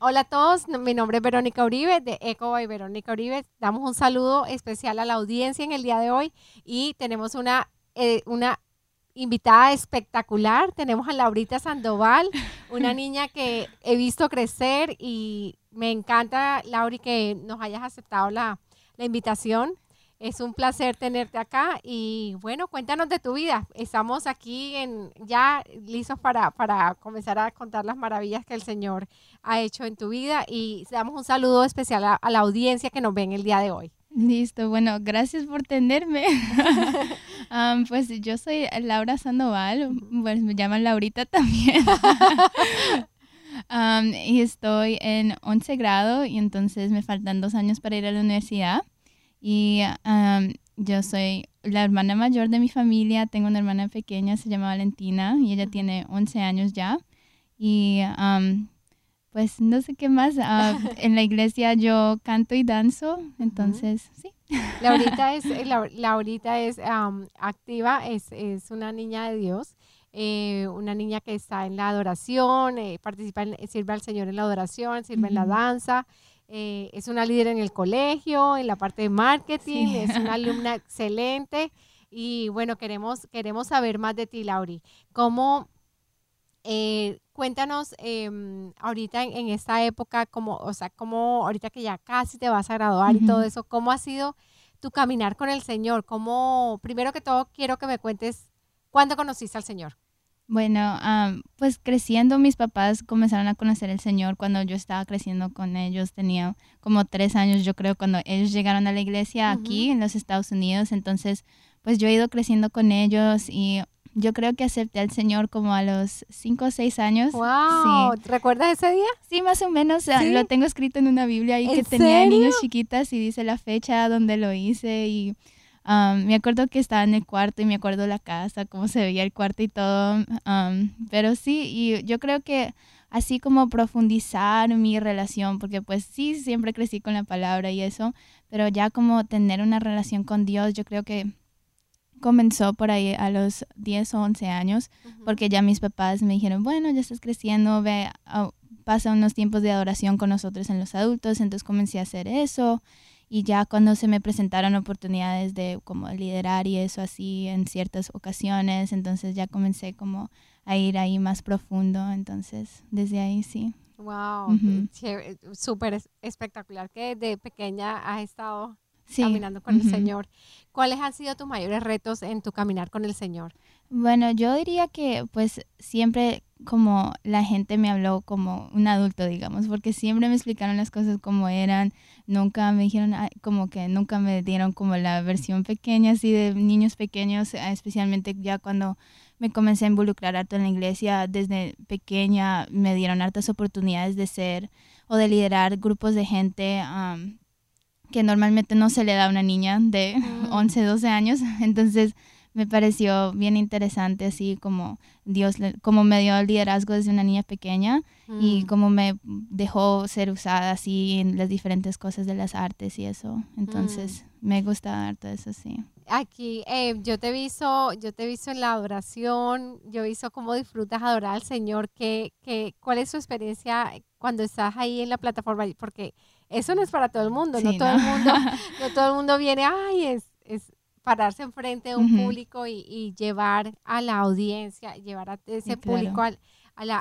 Hola a todos, mi nombre es Verónica Uribe de Eco by Verónica Uribe. Damos un saludo especial a la audiencia en el día de hoy y tenemos una, eh, una invitada espectacular. Tenemos a Laurita Sandoval, una niña que he visto crecer y me encanta, Lauri, que nos hayas aceptado la, la invitación. Es un placer tenerte acá y bueno, cuéntanos de tu vida. Estamos aquí en, ya listos para, para comenzar a contar las maravillas que el Señor ha hecho en tu vida y damos un saludo especial a, a la audiencia que nos ven el día de hoy. Listo, bueno, gracias por tenerme. um, pues yo soy Laura Sandoval, pues me llaman Laurita también. um, y estoy en 11 grado y entonces me faltan dos años para ir a la universidad. Y um, yo soy la hermana mayor de mi familia, tengo una hermana pequeña, se llama Valentina y ella tiene 11 años ya. Y pues no sé qué más. Ah, en la iglesia yo canto y danzo, entonces sí. Laurita es, eh, Laurita es activa, es, es, una niña de Dios, eh, una niña que está en la adoración, eh, participa, sirve al Señor en la adoración, sirve en la danza. Es una líder en el colegio, en la parte de marketing, es una alumna excelente y bueno, queremos, queremos saber más de ti, Lauri. ¿Cómo, eh, cuéntanos em, ahorita en, esta época, como, o sea, como ahorita que ya casi te vas a graduar y todo eso, ¿cómo ha sido tu caminar con el Señor? ¿Cómo, primero que todo, quiero que me cuentes cuándo conociste al Señor? Bueno, pues creciendo mis papás comenzaron a conocer al Señor cuando yo estaba creciendo con ellos. Tenía como tres años, yo creo, cuando ellos llegaron a la iglesia aquí en los Estados Unidos. Entonces, pues yo he ido creciendo con ellos y yo creo que acepté al Señor como a los 5 o 6 años. ¡Wow! ¿Recuerdas ese día? Sí, más o menos. Lo tengo escrito en una Biblia ahí que tenía niños chiquitas y dice la fecha donde lo hice. Y um, me acuerdo que estaba en el cuarto y me acuerdo la casa, cómo se veía el cuarto y todo. Um, pero sí, y yo creo que así como profundizar mi relación, porque pues sí, siempre crecí con la palabra y eso, pero ya como tener una relación con Dios, yo creo que comenzó por ahí a los 10 o 11 años, porque ya mis papás me dijeron, bueno, ya estás creciendo, ve, pasa unos tiempos de adoración con nosotros en los adultos, entonces comencé a hacer eso y ya cuando se me presentaron oportunidades de como liderar y eso así en ciertas ocasiones, entonces ya comencé como a ir ahí más profundo, entonces desde ahí sí. Wow, súper espectacular que de pequeña has estado caminando con el Señor. ¿Cuáles han sido tus mayores retos en tu caminar con el Señor? Bueno, yo diría que pues siempre como la gente me habló como un adulto, digamos, porque siempre me explicaron las cosas como eran, nunca me dijeron, como que nunca me dieron como la versión pequeña, así de niños pequeños, eh, especialmente ya cuando me comencé a involucrar harto en la iglesia, desde pequeña me dieron hartas oportunidades de ser o de liderar grupos de gente que normalmente no se le da a una niña de 11, mm. 12 años. Entonces me pareció bien interesante así como Dios, como me dio el liderazgo desde una niña pequeña y mm. como me dejó ser usada así en las diferentes cosas de las artes y eso. Entonces mm. me gusta todo eso, sí. Aquí eh, yo te he visto, yo te he visto en la adoración, yo he visto cómo disfrutas adorar al Señor, que, que, ¿cuál es tu experiencia cuando estás ahí en la plataforma? Porque eso no es para todo el mundo, no, todo el mundo, no todo el mundo viene, ay, es, es pararse enfrente de un público y, llevar a la audiencia, llevar a ese público al, a, la,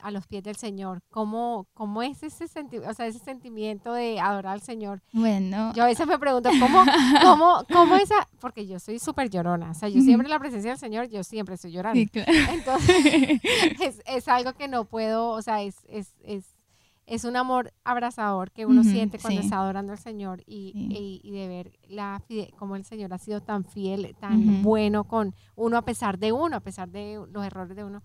a, los pies del Señor. ¿Cómo, cómo es ese, senti o sea, ese sentimiento de adorar al Señor? Bueno. Yo a veces me pregunto, ¿cómo, cómo, cómo esa? Porque yo soy súper llorona. O sea, yo siempre en la presencia del Señor, yo siempre estoy llorando. Entonces, es, es, algo que no puedo, o sea, es, es, es es un amor abrazador que uno siente cuando está adorando al Señor y, y, de ver la cómo el Señor ha sido tan fiel, tan bueno con uno a pesar de uno, a pesar de los errores de uno.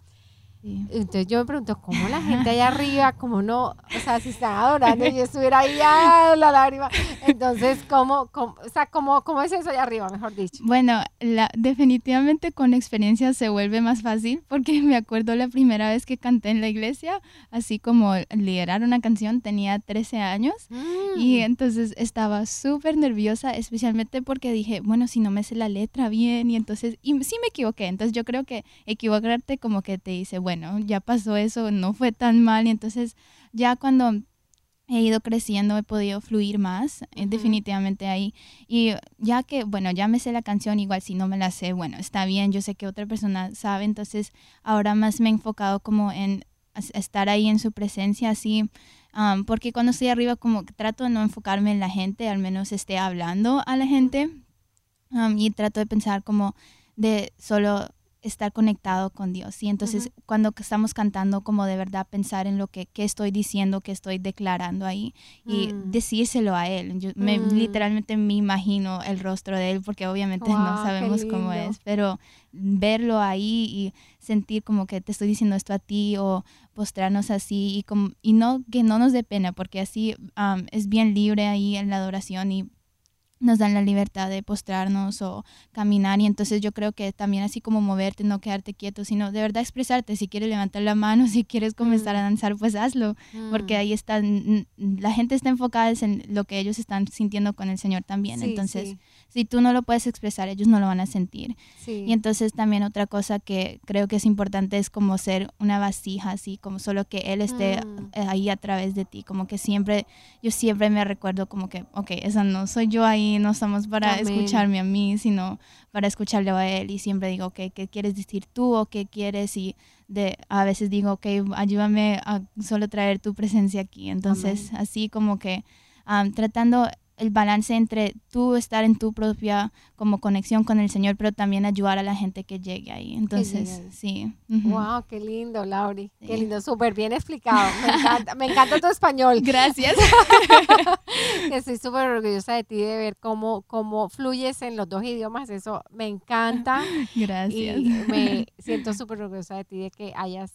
Entonces yo me pregunto, ¿cómo la gente allá arriba, cómo no, o sea, si están adorando y yo estuviera ahí a la lágrima? Entonces, ¿cómo, cómo, o sea, ¿cómo, cómo es eso allá arriba, mejor dicho? Bueno, la, definitivamente con experiencia se vuelve más fácil porque me acuerdo la primera vez que canté en la iglesia, así como liderar una canción, tenía 13 años y mm. entonces estaba súper nerviosa, especialmente porque dije, bueno, si no me sé la letra bien y entonces, y sí me equivoqué, entonces yo creo que equivocarte como que te dice, bueno, bueno, ya pasó eso, no fue tan mal y entonces ya cuando he ido creciendo, he podido fluir más, eh, definitivamente ahí. Y ya que, bueno, ya me sé la canción, igual si no me la sé, bueno, está bien, yo sé que otra persona sabe, entonces ahora más me he enfocado como en estar ahí en su presencia, así, porque cuando estoy arriba como trato de no enfocarme en la gente, al menos esté hablando a la gente, y trato de pensar como de solo estar conectado con Dios. Y entonces cuando estamos cantando, como de verdad pensar en lo que, estoy diciendo, que estoy declarando ahí y mm. decírselo a Él. Yo me, mm. literalmente me imagino el rostro de Él porque obviamente no sabemos cómo es, pero verlo ahí y sentir como que te estoy diciendo esto a ti o postrarnos así y, como, y no que no nos dé pena porque así es bien libre ahí en la adoración y nos dan la libertad de postrarnos o caminar y entonces yo creo que también así como moverte, no quedarte quieto, sino de verdad expresarte, si quieres levantar la mano, si quieres comenzar a mm. danzar, pues hazlo, porque mm. ahí está, la gente está enfocada en lo que ellos están sintiendo con el Señor también, entonces si tú no lo puedes expresar, ellos no lo van a sentir. Y entonces también otra cosa que creo que es importante es como ser una vasija, así como solo que Él esté mm. ahí a través de ti, como que siempre, yo siempre me recuerdo como que, ok, esa no soy yo ahí, no estamos para escucharme a mí, sino para escucharlo a Él y siempre digo, ok, ¿qué quieres decir tú o qué quieres? Y de, a veces digo, ok, ayúdame a solo traer tu presencia aquí. Entonces, así como que tratando el balance entre tú estar en tu propia como conexión con el Señor, pero también ayudar a la gente que llegue ahí. Entonces, sí. Wow, qué lindo, Lauri. Qué lindo, súper bien explicado. Me encanta, me encanta tu español. Gracias. Estoy súper orgullosa de ti de ver cómo, cómo fluyes en los dos idiomas. Eso me encanta. Gracias. Y me siento súper orgullosa de ti de que hayas,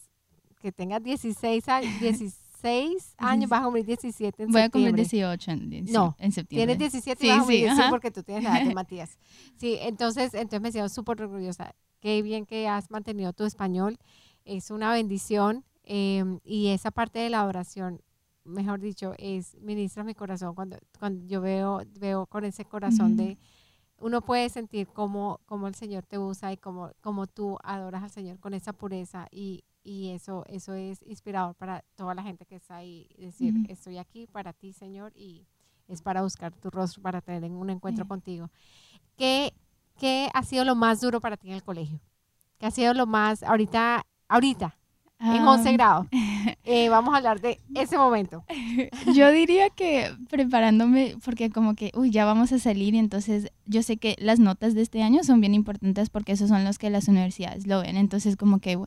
que tengas 16 años, 16 6 años, vas a cumplir 17 en Voy a cumplir 18 en, no, en septiembre. Tienes 17 y vas a cumplir sí, porque tú tienes la edad de Matías. Sí, entonces, entonces me siento súper orgullosa. Qué bien que has mantenido tu español. Es una bendición. Em, y esa parte de la oración, mejor dicho, es ministra mi corazón. Cuando, cuando yo veo, veo con ese corazón de uno puede sentir cómo, cómo, el Señor te usa y cómo, cómo tú adoras al Señor con esa pureza y, y eso, eso es inspirador para toda la gente que está ahí, decir, estoy aquí para ti, Señor, y es para buscar tu rostro, para tener un encuentro contigo. ¿Qué, ¿Qué ha sido lo más duro para ti en el colegio? ¿Qué ha sido lo más, ahorita, ahorita, en 11 grados. Eh, vamos a hablar de ese momento. Yo diría que preparándome, porque como que, uy, ya vamos a salir, y entonces yo sé que las notas de este año son bien importantes porque esos son los que las universidades lo ven. Entonces como que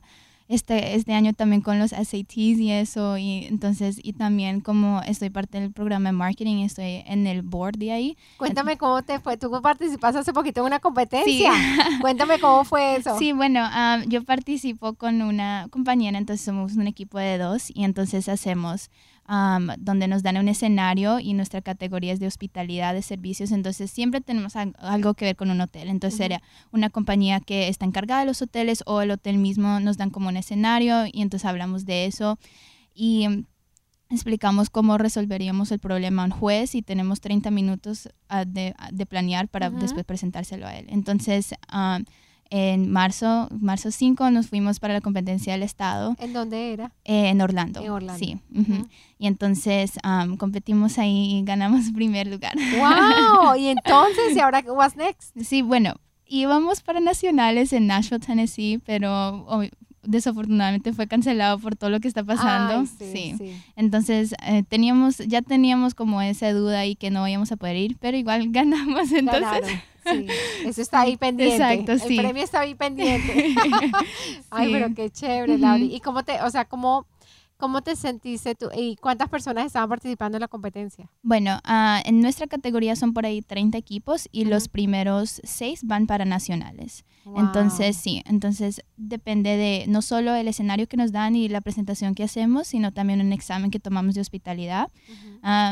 este, este año también con los SATs y eso, y entonces, y también como estoy parte del programa de marketing, estoy en el board de ahí. Cuéntame cómo te fue, tú participaste hace poquito en una competencia, cuéntame cómo fue eso. Sí, bueno, yo participo con una compañera, entonces somos un equipo de dos y entonces hacemos donde nos dan un escenario y nuestra categoría es de hospitalidad de servicios. Entonces siempre tenemos algo que ver con un hotel. Entonces sería una compañía que está encargada de los hoteles o el hotel mismo nos dan como un escenario y entonces hablamos de eso y explicamos cómo resolveríamos el problema a un juez y tenemos 30 minutos ah, de, planear para después presentárselo a él. Entonces, en marzo, marzo 5 nos fuimos para la competencia del Estado. ¿En dónde era? Eh, en Orlando. En Orlando. Sí. Y entonces competimos ahí y ganamos primer lugar. ¡Wow! Y entonces, ¿y ahora what's next? Sí, bueno, íbamos para nacionales en Nashville, Tennessee, pero desafortunadamente fue cancelado por todo lo que está pasando. sí, Entonces, eh, teníamos, ya teníamos como esa duda ahí que no íbamos a poder ir, pero igual ganamos. Entonces, Sí, eso está ahí pendiente. Exacto, sí. El premio está ahí pendiente. Ay, pero qué chévere, Lauri. ¿Y cómo te, o sea, cómo, cómo te sentiste tú y cuántas personas estaban participando en la competencia? Bueno, uh, en nuestra categoría son por ahí 30 equipos y los primeros seis van para nacionales. Entonces, sí, entonces depende de no solo el escenario que nos dan y la presentación que hacemos, sino también un examen que tomamos de hospitalidad.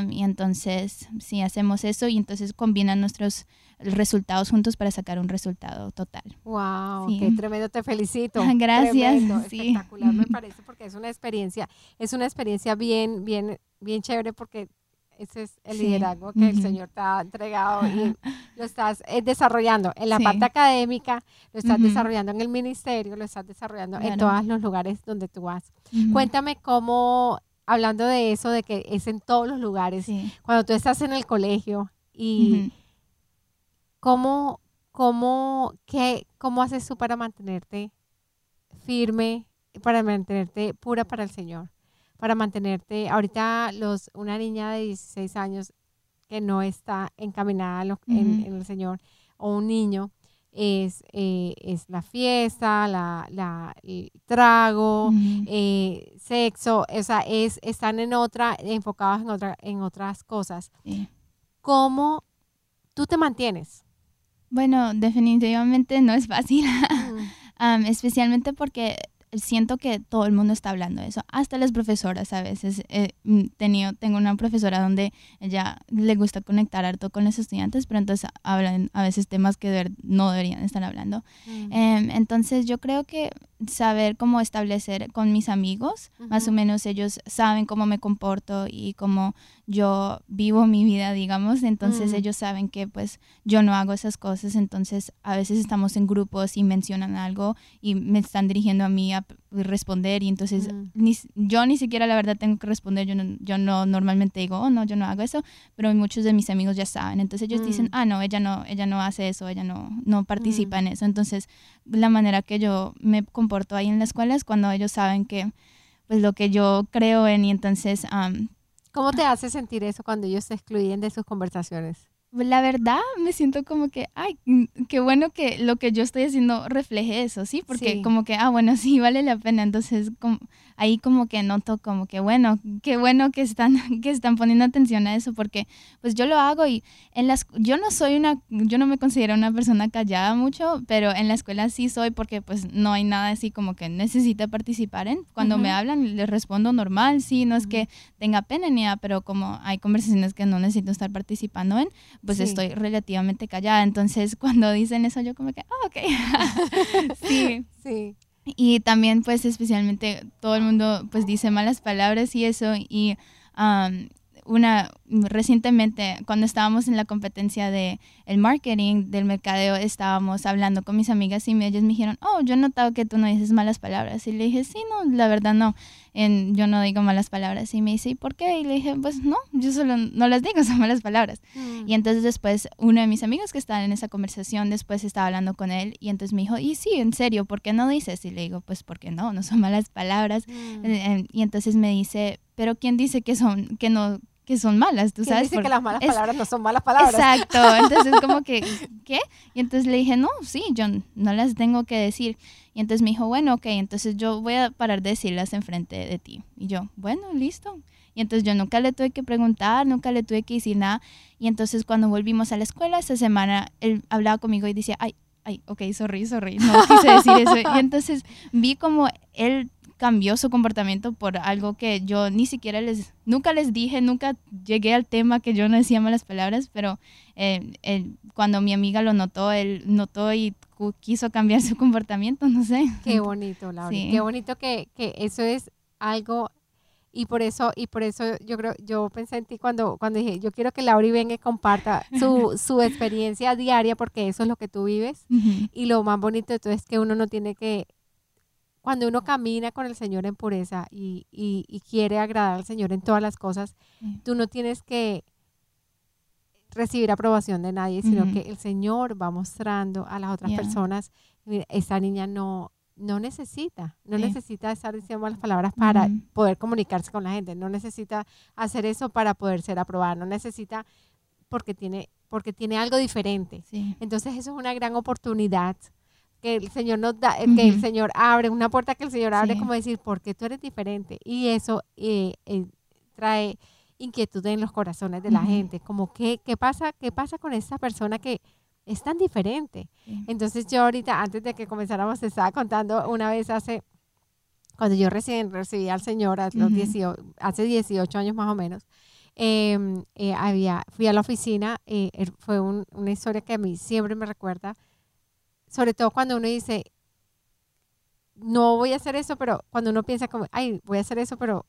y entonces, sí, hacemos eso y entonces combinan nuestros resultados juntos para sacar un resultado total. Wow, qué tremendo, te felicito. Gracias. Espectacular me parece porque es una experiencia, es una experiencia bien, bien, bien chévere porque ese es el liderazgo que el Señor te ha entregado y lo estás eh, desarrollando en la parte académica, lo estás desarrollando en el ministerio, lo estás desarrollando en todos los lugares donde tú vas. Cuéntame cómo hablando de eso, de que es en todos los lugares, cuando tú estás en el colegio y cómo, cómo, qué, cómo haces tú para mantenerte firme, para mantenerte pura para el Señor, para mantenerte, ahorita los, una niña de 16 años que no está encaminada en, el Señor, o un niño, es, eh, es la fiesta, la, la el trago, eh, sexo, o sea, es, están en otra, enfocados en, otra, en otras cosas. ¿Cómo tú te mantienes? Bueno, definitivamente no es fácil, especialmente porque siento que todo el mundo está hablando de eso, hasta las profesoras a veces. Eh, mm, tenido, tengo una profesora donde ella le gusta conectar harto con los estudiantes, pero entonces hablan a veces temas que no deberían estar hablando. Mm. Em, entonces yo creo que saber cómo establecer con mis amigos, más o menos ellos saben cómo me comporto y cómo yo vivo mi vida, digamos, entonces mm. ellos saben que pues yo no hago esas cosas, entonces a veces estamos en grupos y mencionan algo y me están dirigiendo a mí a responder y entonces mm. yo ni siquiera la verdad tengo que responder, yo no, yo no normalmente digo, oh no, yo no hago eso, pero muchos de mis amigos ya saben, entonces ellos dicen, mm. ah no, ella no, ella no hace eso, ella no, no participa en eso, entonces la manera que yo me comporto ahí en la escuela es cuando ellos saben que pues lo que yo creo en y entonces... ¿Cómo te hace sentir eso cuando ellos se excluyen de sus conversaciones? La verdad me siento como que, ay, qué bueno que lo que yo estoy haciendo refleje eso, ¿sí? Porque como que, ah, bueno, sí, vale la pena. Entonces, como, ahí como que noto como que, bueno, qué bueno que están, que están poniendo atención a eso, porque pues yo lo hago y en las, yo no soy una, yo no me considero una persona callada mucho, pero en la escuela sí soy porque pues no hay nada así como que necesita participar en. Cuando me hablan, les respondo normal, sí, no es que tenga pena ni nada, pero como hay conversaciones que no necesito estar participando en, pues estoy relativamente callada. Entonces, cuando dicen eso, yo como que, oh, ok. sí. Sí. Y también, pues, especialmente todo el mundo, pues, dice malas palabras y eso. Y una recientemente cuando estábamos en la competencia de el marketing del mercadeo estábamos hablando con mis amigas y ellas me dijeron oh yo he notado que tú no dices malas palabras y le dije sí no la verdad no en, yo no digo malas palabras y me dice ¿y por qué? y le dije pues no yo solo no las digo son malas palabras mm. y entonces después uno de mis amigos que estaba en esa conversación después estaba hablando con él y entonces me dijo y sí en serio ¿por qué no dices? y le digo pues porque no no son malas palabras mm. y entonces me dice pero quién dice que son que no que son malas, tú sabes. dice que las malas palabras no son malas palabras. Exacto, entonces como que, ¿qué? Y entonces le dije, no, sí, yo no las tengo que decir. Y entonces me dijo, bueno, ok, entonces yo voy a parar de decirlas enfrente de ti. Y yo, bueno, listo. Y entonces yo nunca le tuve que preguntar, nunca le tuve que decir nada. Y entonces cuando volvimos a la escuela esa semana, él hablaba conmigo y decía, ay, ay, ok, sorry, sorry, no quise decir eso. Y entonces vi como él cambió su comportamiento por algo que yo ni siquiera les, nunca les dije, nunca llegué al tema que yo no decía malas palabras, pero eh, cuando mi amiga lo notó, él notó y quiso cambiar su comportamiento, no sé. Qué bonito, Laura. Qué bonito que, que, eso es algo y por eso y por eso yo creo yo pensé en ti cuando cuando dije yo quiero que Laura venga y comparta su, su experiencia diaria porque eso es lo que tú vives y lo más bonito de todo es que uno no tiene que cuando uno camina con el Señor en pureza y, quiere agradar al Señor en todas las cosas, tú no tienes que recibir aprobación de nadie, sino que el Señor va mostrando a las otras personas, mira, esa niña no, no necesita, no necesita estar diciendo malas palabras para poder comunicarse con la gente, no necesita hacer eso para poder ser aprobada, no necesita porque tiene, porque tiene algo diferente. Entonces eso es una gran oportunidad que el Señor nos da, eh, que el Señor abre, una puerta que el Señor abre, como decir, porque tú eres diferente. Y eso eh, eh, trae inquietud en los corazones de la gente, como ¿qué, qué pasa, qué pasa con esa persona que es tan diferente. Entonces yo ahorita, antes de que comenzáramos, te estaba contando una vez hace, cuando yo recién recibí al Señor, hace 18 años más o menos, em, había, fui a la oficina, er, fue una historia que a mí siempre me recuerda, sobre todo cuando uno dice, no voy a hacer eso, pero cuando uno piensa como, ay, voy a hacer eso, pero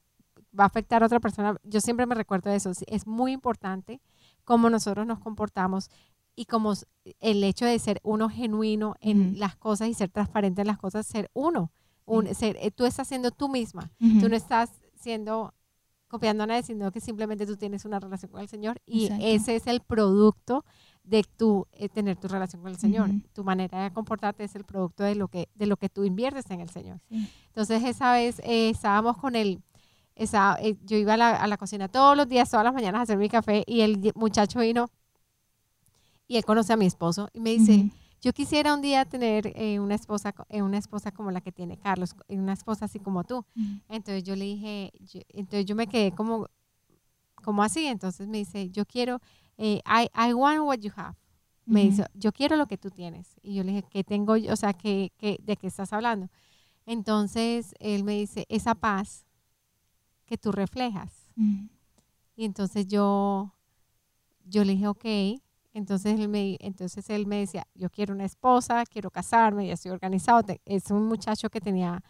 va a afectar a otra persona, yo siempre me recuerdo de eso. Es muy importante cómo nosotros nos comportamos y como el hecho de ser uno genuino en las cosas y ser transparente en las cosas, ser uno. Un, ser, eh, tú estás siendo tú misma, tú no estás siendo copiando a nadie, sino que simplemente tú tienes una relación con el Señor y ese es el producto de tu eh, tener tu relación con el Señor. Tu manera de comportarte es el producto de lo que, de lo que tú inviertes en el Señor. Entonces esa vez eh, estábamos con él, esa, eh, yo iba a la, a la, cocina todos los días, todas las mañanas a hacer mi café y el muchacho vino y él conoce a mi esposo y me dice, yo quisiera un día tener una, esposa, una esposa como la que tiene Carlos, una esposa así como tú. Entonces yo le dije, entonces yo me quedé como, como así, entonces me dice, yo quiero eh, I, I want what you have. Me dice, yo quiero lo que tú tienes. Y yo le dije, ¿qué tengo yo? O sea, ¿qué, qué, de qué estás hablando? Entonces, él me dice, esa paz que tú reflejas. Y entonces yo, yo le dije, ok. Entonces él, me, entonces él me decía, yo quiero una esposa, quiero casarme, ya estoy organizado. Es un muchacho que tenía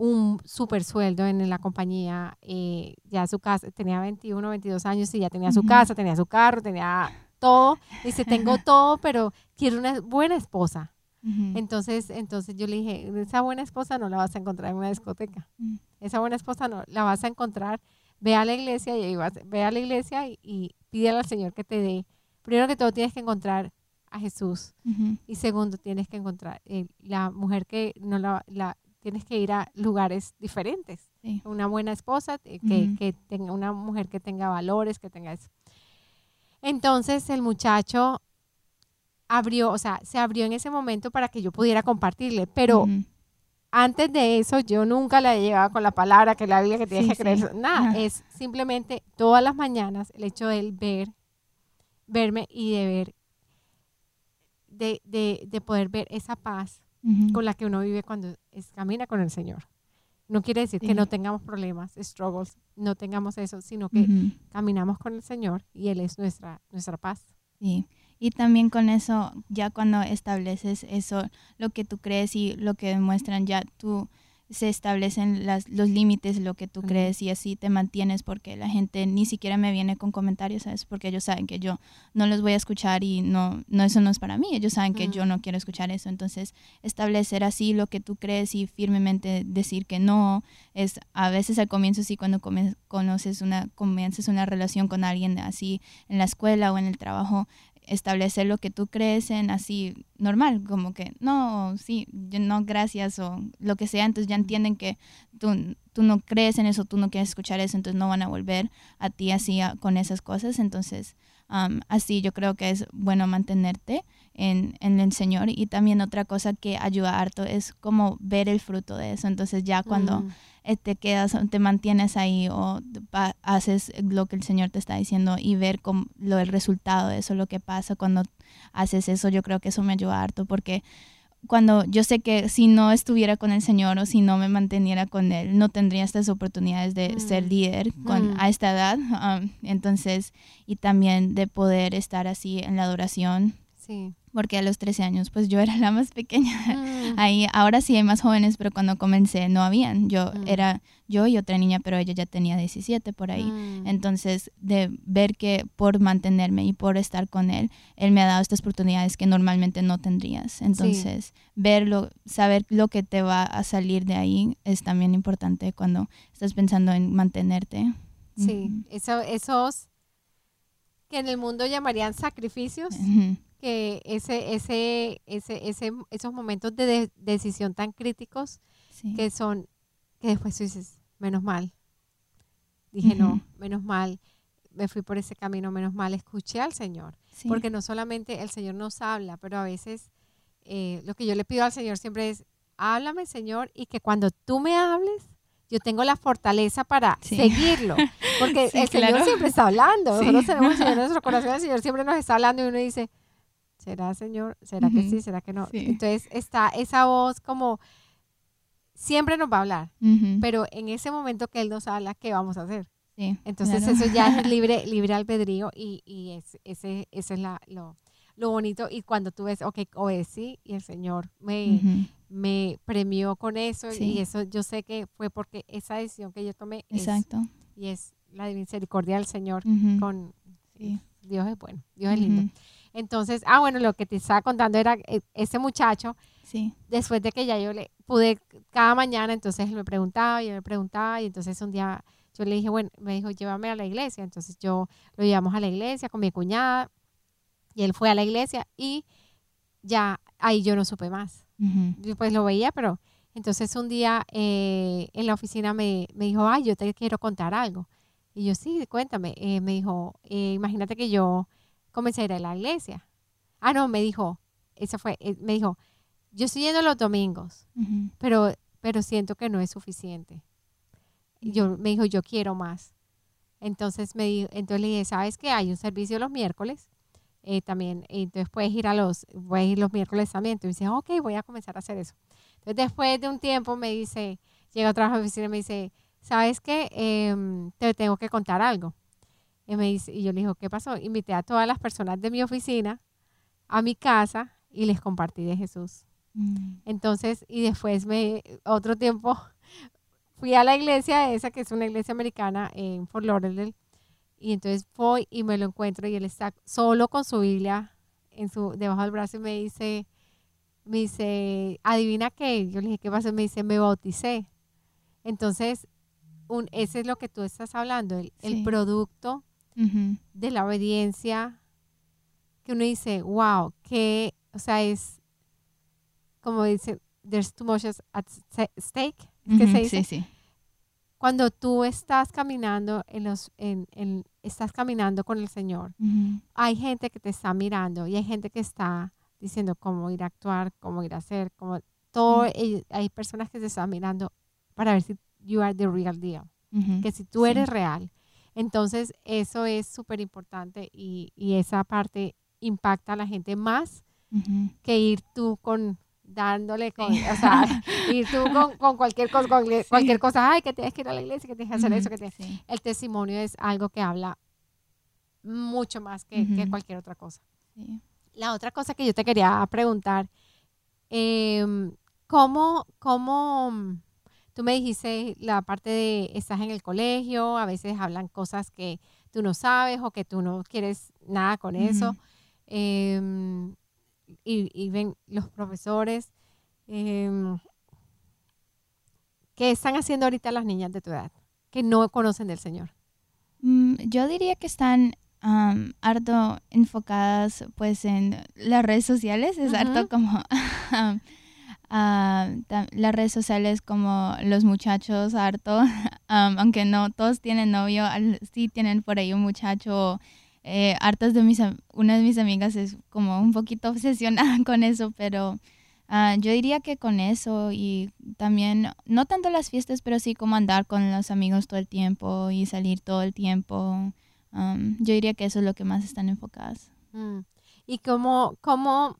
un super sueldo en la compañía, eh, ya su casa, tenía 21, 22 años y ya tenía su casa, tenía su carro, tenía todo. Dice, tengo todo, pero quiero una buena esposa. Entonces, entonces yo le dije, esa buena esposa no la vas a encontrar en una discoteca. Mm. Esa buena esposa no la vas a encontrar. Ve a la iglesia y ve a la iglesia y, pídele al Señor que te dé. Primero que todo tienes que encontrar a Jesús y segundo tienes que encontrar eh, la mujer que no la, la, tienes que ir a lugares diferentes. Una buena esposa, que, tenga una mujer que tenga valores, que tenga eso. Entonces el muchacho abrió, o sea, se abrió en ese momento para que yo pudiera compartirle, pero antes de eso yo nunca le llevado con la palabra que la Biblia que tiene que creer, nada, es simplemente todas las mañanas el hecho de él ver, verme y de ver, de, de, de poder ver esa paz con la que uno vive cuando es, camina con el Señor. No quiere decir que no tengamos problemas, struggles, no tengamos eso, sino que caminamos con el Señor y Él es nuestra, nuestra paz. Sí. Y también con eso, ya cuando estableces eso, lo que tú crees y lo que demuestran, ya tú se establecen las, los límites, lo que tú crees y así te mantienes porque la gente ni siquiera me viene con comentarios, ¿sabes? Porque ellos saben que yo no los voy a escuchar y no, no eso no es para mí, ellos saben que yo no quiero escuchar eso, entonces establecer así lo que tú crees y firmemente decir que no, es a veces al comienzo sí cuando conoces una, comienzas una relación con alguien así en la escuela o en el trabajo, establecer lo que tú crees en así normal, como que no, sí, no, gracias o lo que sea, entonces ya entienden que tú, tú no crees en eso, tú no quieres escuchar eso, entonces no van a volver a ti así con esas cosas, entonces así yo creo que es bueno mantenerte en, en, el Señor y también otra cosa que ayuda harto es como ver el fruto de eso, entonces ya cuando... Mm. Eh, te quedas, te mantienes ahí o haces lo que el Señor te está diciendo y ver como lo, el resultado de eso, lo que pasa cuando haces eso, yo creo que eso me ayuda harto porque cuando yo sé que si no estuviera con el Señor o si no me manteniera con Él, no tendría estas oportunidades de ser mm. líder con, a esta edad. Um, entonces, y también de poder estar así en la adoración. Sí porque a los 13 años pues yo era la más pequeña. Mm. Ahí ahora sí hay más jóvenes, pero cuando comencé no habían. Yo mm. era yo y otra niña, pero ella ya tenía 17 por ahí. Mm. Entonces, de ver que por mantenerme y por estar con él, él me ha dado estas oportunidades que normalmente no tendrías. Entonces, verlo, saber lo que te va a salir de ahí es también importante cuando estás pensando en mantenerte. Sí, eso, esos que en el mundo llamarían sacrificios que ese, ese, ese, ese, esos momentos de, decisión tan críticos que son, que después tú dices, menos mal. Dije, no, menos mal, me fui por ese camino, menos mal, escuché al Señor. Porque no solamente el Señor nos habla, pero a veces eh, lo que yo le pido al Señor siempre es, háblame Señor, y que cuando tú me hables, yo tengo la fortaleza para seguirlo. Porque el Señor siempre está hablando. Nosotros tenemos el Señor en nuestro corazón, el Señor siempre nos está hablando y uno dice, ¿será Señor? ¿Será que sí? ¿Será que no? Entonces está esa voz como siempre nos va a hablar, pero en ese momento que Él nos habla, ¿qué vamos a hacer? Entonces eso ya es libre, libre albedrío y, y es, ese, ese es la, lo, lo, bonito. Y cuando tú ves, ok, obedecí y el Señor me, me premió con eso y eso yo sé que fue porque esa decisión que yo tomé Exacto. y es la misericordia del Señor con... Dios es bueno, Dios es lindo. Entonces, ah, bueno, lo que te estaba contando era eh, ese muchacho, sí. después de que ya yo le pude cada mañana, entonces él me preguntaba y yo me preguntaba y entonces un día yo le dije, bueno, me dijo, llévame a la iglesia. Entonces yo lo llevamos a la iglesia con mi cuñada y él fue a la iglesia y ya ahí yo no supe más. Yo pues lo veía, pero entonces un día eh, en la oficina me, me, dijo, ay, yo te quiero contar algo. Y yo, sí, cuéntame. Eh, me dijo, eh, imagínate que yo comencé a ir a la iglesia. Ah, no, me dijo, eso fue, me dijo, yo estoy yendo los domingos, pero, pero siento que no es suficiente. yo, me dijo, yo quiero más. Entonces, me dijo, entonces le dije, ¿sabes qué? Hay un servicio los miércoles eh, también, entonces puedes ir a los, puedes ir los miércoles también. Entonces dice, ok, voy a comenzar a hacer eso. Entonces después de un tiempo me dice, llega otra vez a la oficina y me dice, ¿sabes qué? Em, te tengo que contar algo. Y, me dice, y yo le digo, ¿qué pasó? Invité a todas las personas de mi oficina a mi casa y les compartí de Jesús. Mm. Entonces, y después me, otro tiempo, fui a la iglesia esa, que es una iglesia americana en Fort Lauderdale, y entonces voy y me lo encuentro y él está solo con su Biblia en su, debajo del brazo y me dice, me dice, adivina qué. Yo le dije, ¿qué pasó? Me dice, me bauticé. Entonces, un, ese es lo que tú estás hablando, el, el producto de la obediencia, que uno dice, wow, que, o sea, es como dice, there's too much at stake. ¿Qué se dice? Sí, sí cuando tú estás caminando en los, en, en estás caminando con el Señor, hay gente que te está mirando y hay gente que está diciendo cómo ir a actuar, cómo ir a hacer, cómo todo, hay personas que te están mirando para ver si you are the real deal, que si tú eres real. Entonces, eso es súper importante y, y, esa parte impacta a la gente más que ir tú con dándole con, o sea, y tú con, cualquier cosa, cualquier cosa, ay, que tienes que ir a la iglesia, que tienes que hacer eso, que tienes... El testimonio es algo que habla mucho más que, cualquier otra cosa. La otra cosa que yo te quería preguntar, em, ¿cómo, ¿cómo, tú me dijiste la parte de, estás en el colegio, a veces hablan cosas que tú no sabes o que tú no quieres nada con eso? Eh, y, ven los profesores. Em, ¿Qué están haciendo ahorita las niñas de tu edad que no conocen del Señor? Mm, yo diría que están harto enfocadas pues en las redes sociales, es harto como las redes sociales como los muchachos harto, aunque no todos tienen novio, sí tienen por ahí un muchacho eh, hartas de mis, una de mis amigas es como un poquito obsesionada con eso, pero ah, yo diría que con eso y también, no tanto las fiestas, pero sí como andar con los amigos todo el tiempo y salir todo el tiempo. yo diría que eso es lo que más están enfocadas. Mm. Y como, como,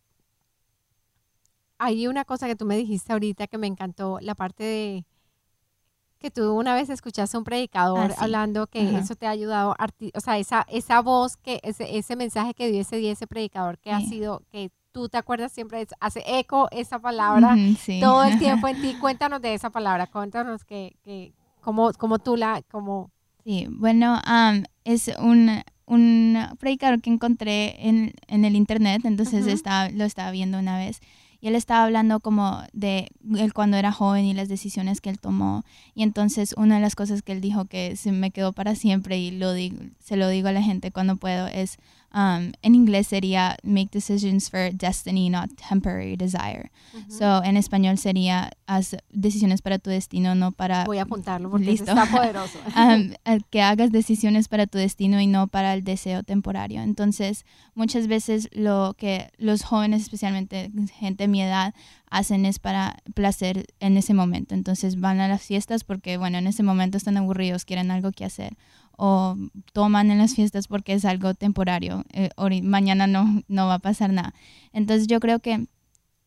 hay una cosa que tú me dijiste ahorita que me encantó, la parte de que tú una vez escuchaste a un predicador ah, hablando que eso te ha ayudado, o sea, esa, esa voz, que ese, ese mensaje que dio ese día ese predicador que ha sido, que tú te acuerdas siempre, hace eco esa palabra todo el tiempo en ti. Cuéntanos de esa palabra, cuéntanos que, que cómo, cómo tú la, como... Sí, bueno, es un, un predicador que encontré en, en el internet, entonces lo estaba viendo una vez y él estaba hablando como de él cuando era joven y las decisiones que él tomó. Y entonces una de las cosas que él dijo que se me quedó para siempre y lo digo, se lo digo a la gente cuando puedo es Um, en inglés sería make decisions for destiny, not temporary desire. So en español sería haz decisiones para tu destino, no para. Voy a apuntarlo porque está poderoso. um, que hagas decisiones para tu destino y no para el deseo temporario. Entonces, muchas veces lo que los jóvenes, especialmente gente de mi edad, hacen es para placer en ese momento. Entonces van a las fiestas porque, bueno, en ese momento están aburridos, quieren algo que hacer o toman en las fiestas porque es algo temporario, eh, mañana no, no va a pasar nada. Entonces yo creo que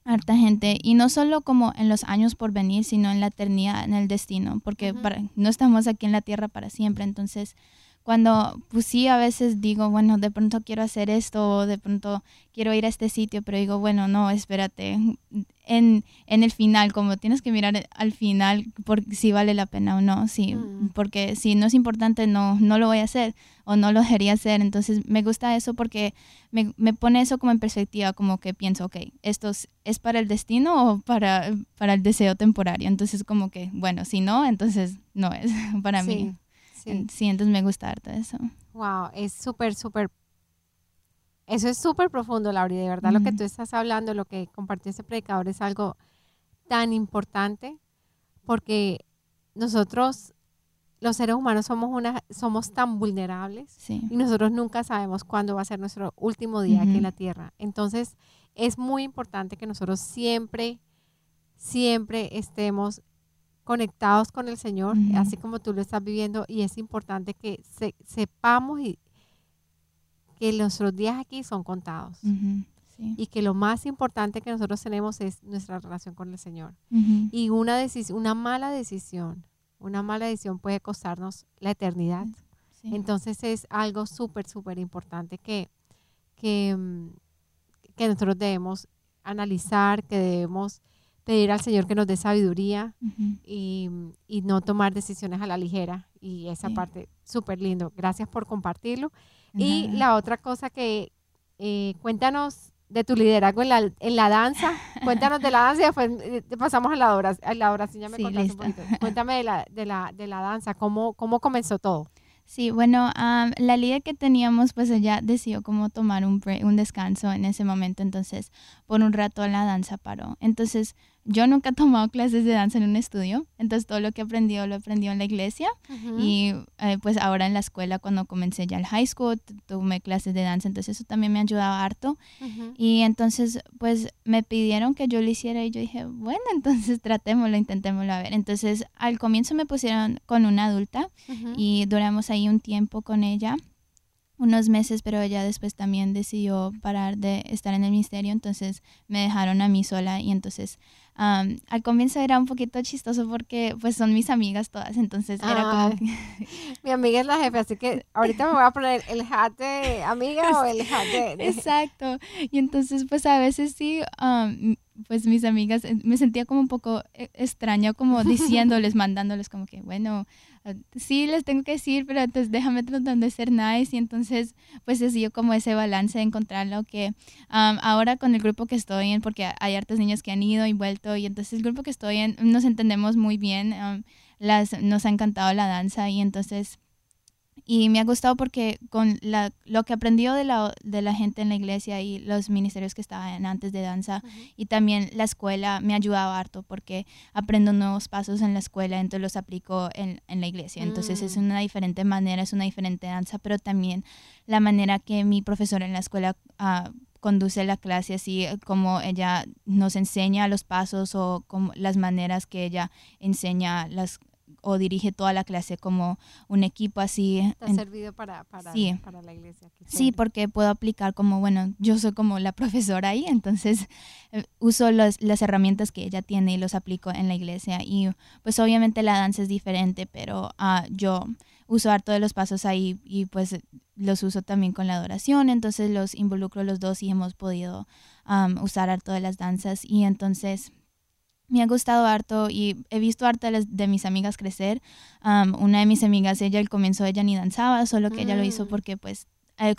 harta gente, y no solo como en los años por venir, sino en la eternidad, en el destino, porque no estamos aquí en la tierra para siempre, entonces cuando pues sí a veces digo, bueno, de pronto quiero hacer esto, o de pronto quiero ir a este sitio, pero digo, bueno, no, espérate, en, en el final, como tienes que mirar al final por si vale la pena o no, sí, mm. porque si no es importante, no, no lo voy a hacer o no lo debería hacer, entonces me gusta eso porque me, me pone eso como en perspectiva, como que pienso, ok, ¿esto es, para el destino o para, para el deseo temporario? Entonces como que, bueno, si no, entonces no es para mí. Sí, sí entonces me gusta harto eso. Wow, es súper, súper eso es súper profundo, Laura, de verdad lo que tú estás hablando, lo que compartió ese predicador es algo tan importante porque nosotros, los seres humanos, somos, una, somos tan vulnerables y nosotros nunca sabemos cuándo va a ser nuestro último día aquí en la tierra. Entonces, es muy importante que nosotros siempre, siempre estemos conectados con el Señor, así como tú lo estás viviendo, y es importante que sepamos y, que nuestros días aquí son contados. Y que lo más importante que nosotros tenemos es nuestra relación con el Señor. Y una, una mala decisión, una mala decisión puede costarnos la eternidad. Entonces es algo súper, súper importante que, que, mm, que nosotros debemos analizar, que debemos pedir al Señor que nos dé sabiduría y, y, no tomar decisiones a la ligera. Y esa parte, súper lindo. Gracias por compartirlo. Y la otra cosa que eh, cuéntanos de tu liderazgo en la, en la danza. Cuéntanos de la danza y después eh, pasamos a la oración. A la oración ya me contaste un poquito. Cuéntame de la, de la, de la danza, ¿cómo, cómo comenzó todo? Sí, bueno, la líder que teníamos, pues ella decidió como tomar un, un descanso en ese momento, entonces por un rato la danza paró. Entonces yo nunca he tomado clases de danza en un estudio, entonces todo lo que he aprendido lo aprendido en la iglesia y eh, pues ahora en la escuela cuando comencé ya el high school tomé clases de danza, entonces eso también me ha ayudado harto. Y entonces pues me pidieron que yo lo hiciera y yo dije, bueno, entonces tratémoslo, intentémoslo a ver. Entonces al comienzo me pusieron con una adulta y duramos ahí un tiempo con ella unos meses, pero ella después también decidió parar de estar en el ministerio, entonces me dejaron a mí sola y entonces al comienzo era un poquito chistoso porque pues son mis amigas todas, entonces era como Mi amiga es la jefe, así que ahorita me voy a poner el hat de amiga o el hat de... Exacto, y entonces pues a veces sí, pues mis amigas, eh, me sentía como un poco eh, extraña como diciéndoles, mandándoles como que, bueno, ah, sí les tengo que decir, pero entonces déjame tratando de ser nice y entonces pues es yo como ese balance de encontrar lo que ahora con el grupo que estoy en, porque hay hartos niños que han ido y vuelto y entonces el grupo que estoy en nos entendemos muy bien, las, nos ha encantado la danza y entonces y me ha gustado porque con la, lo que aprendió de la, de la gente en la iglesia y los ministerios que estaban antes de danza y también la escuela me ha ayudado harto porque aprendo nuevos pasos en la escuela, entonces los aplico en, en la iglesia. Entonces es mm. una diferente manera, es una diferente danza, pero también la manera que mi profesor en la escuela... Uh, conduce la clase, así como ella nos enseña los pasos o como las maneras que ella enseña las o dirige toda la clase como un equipo así. ¿Te ha servido para, para, para la iglesia? Sí, porque puedo aplicar como, bueno, yo soy como la profesora ahí, entonces eh, uso las herramientas que ella tiene y los aplico en la iglesia. Y pues obviamente la danza es diferente, pero uh, yo uso harto de los pasos ahí y pues los uso también con la adoración, entonces los involucro los dos y hemos podido usar harto de las danzas y entonces me ha gustado harto y he visto harto de, mis amigas crecer. una de mis amigas, ella al comienzo ella ni danzaba, solo que ella lo hizo mm. porque pues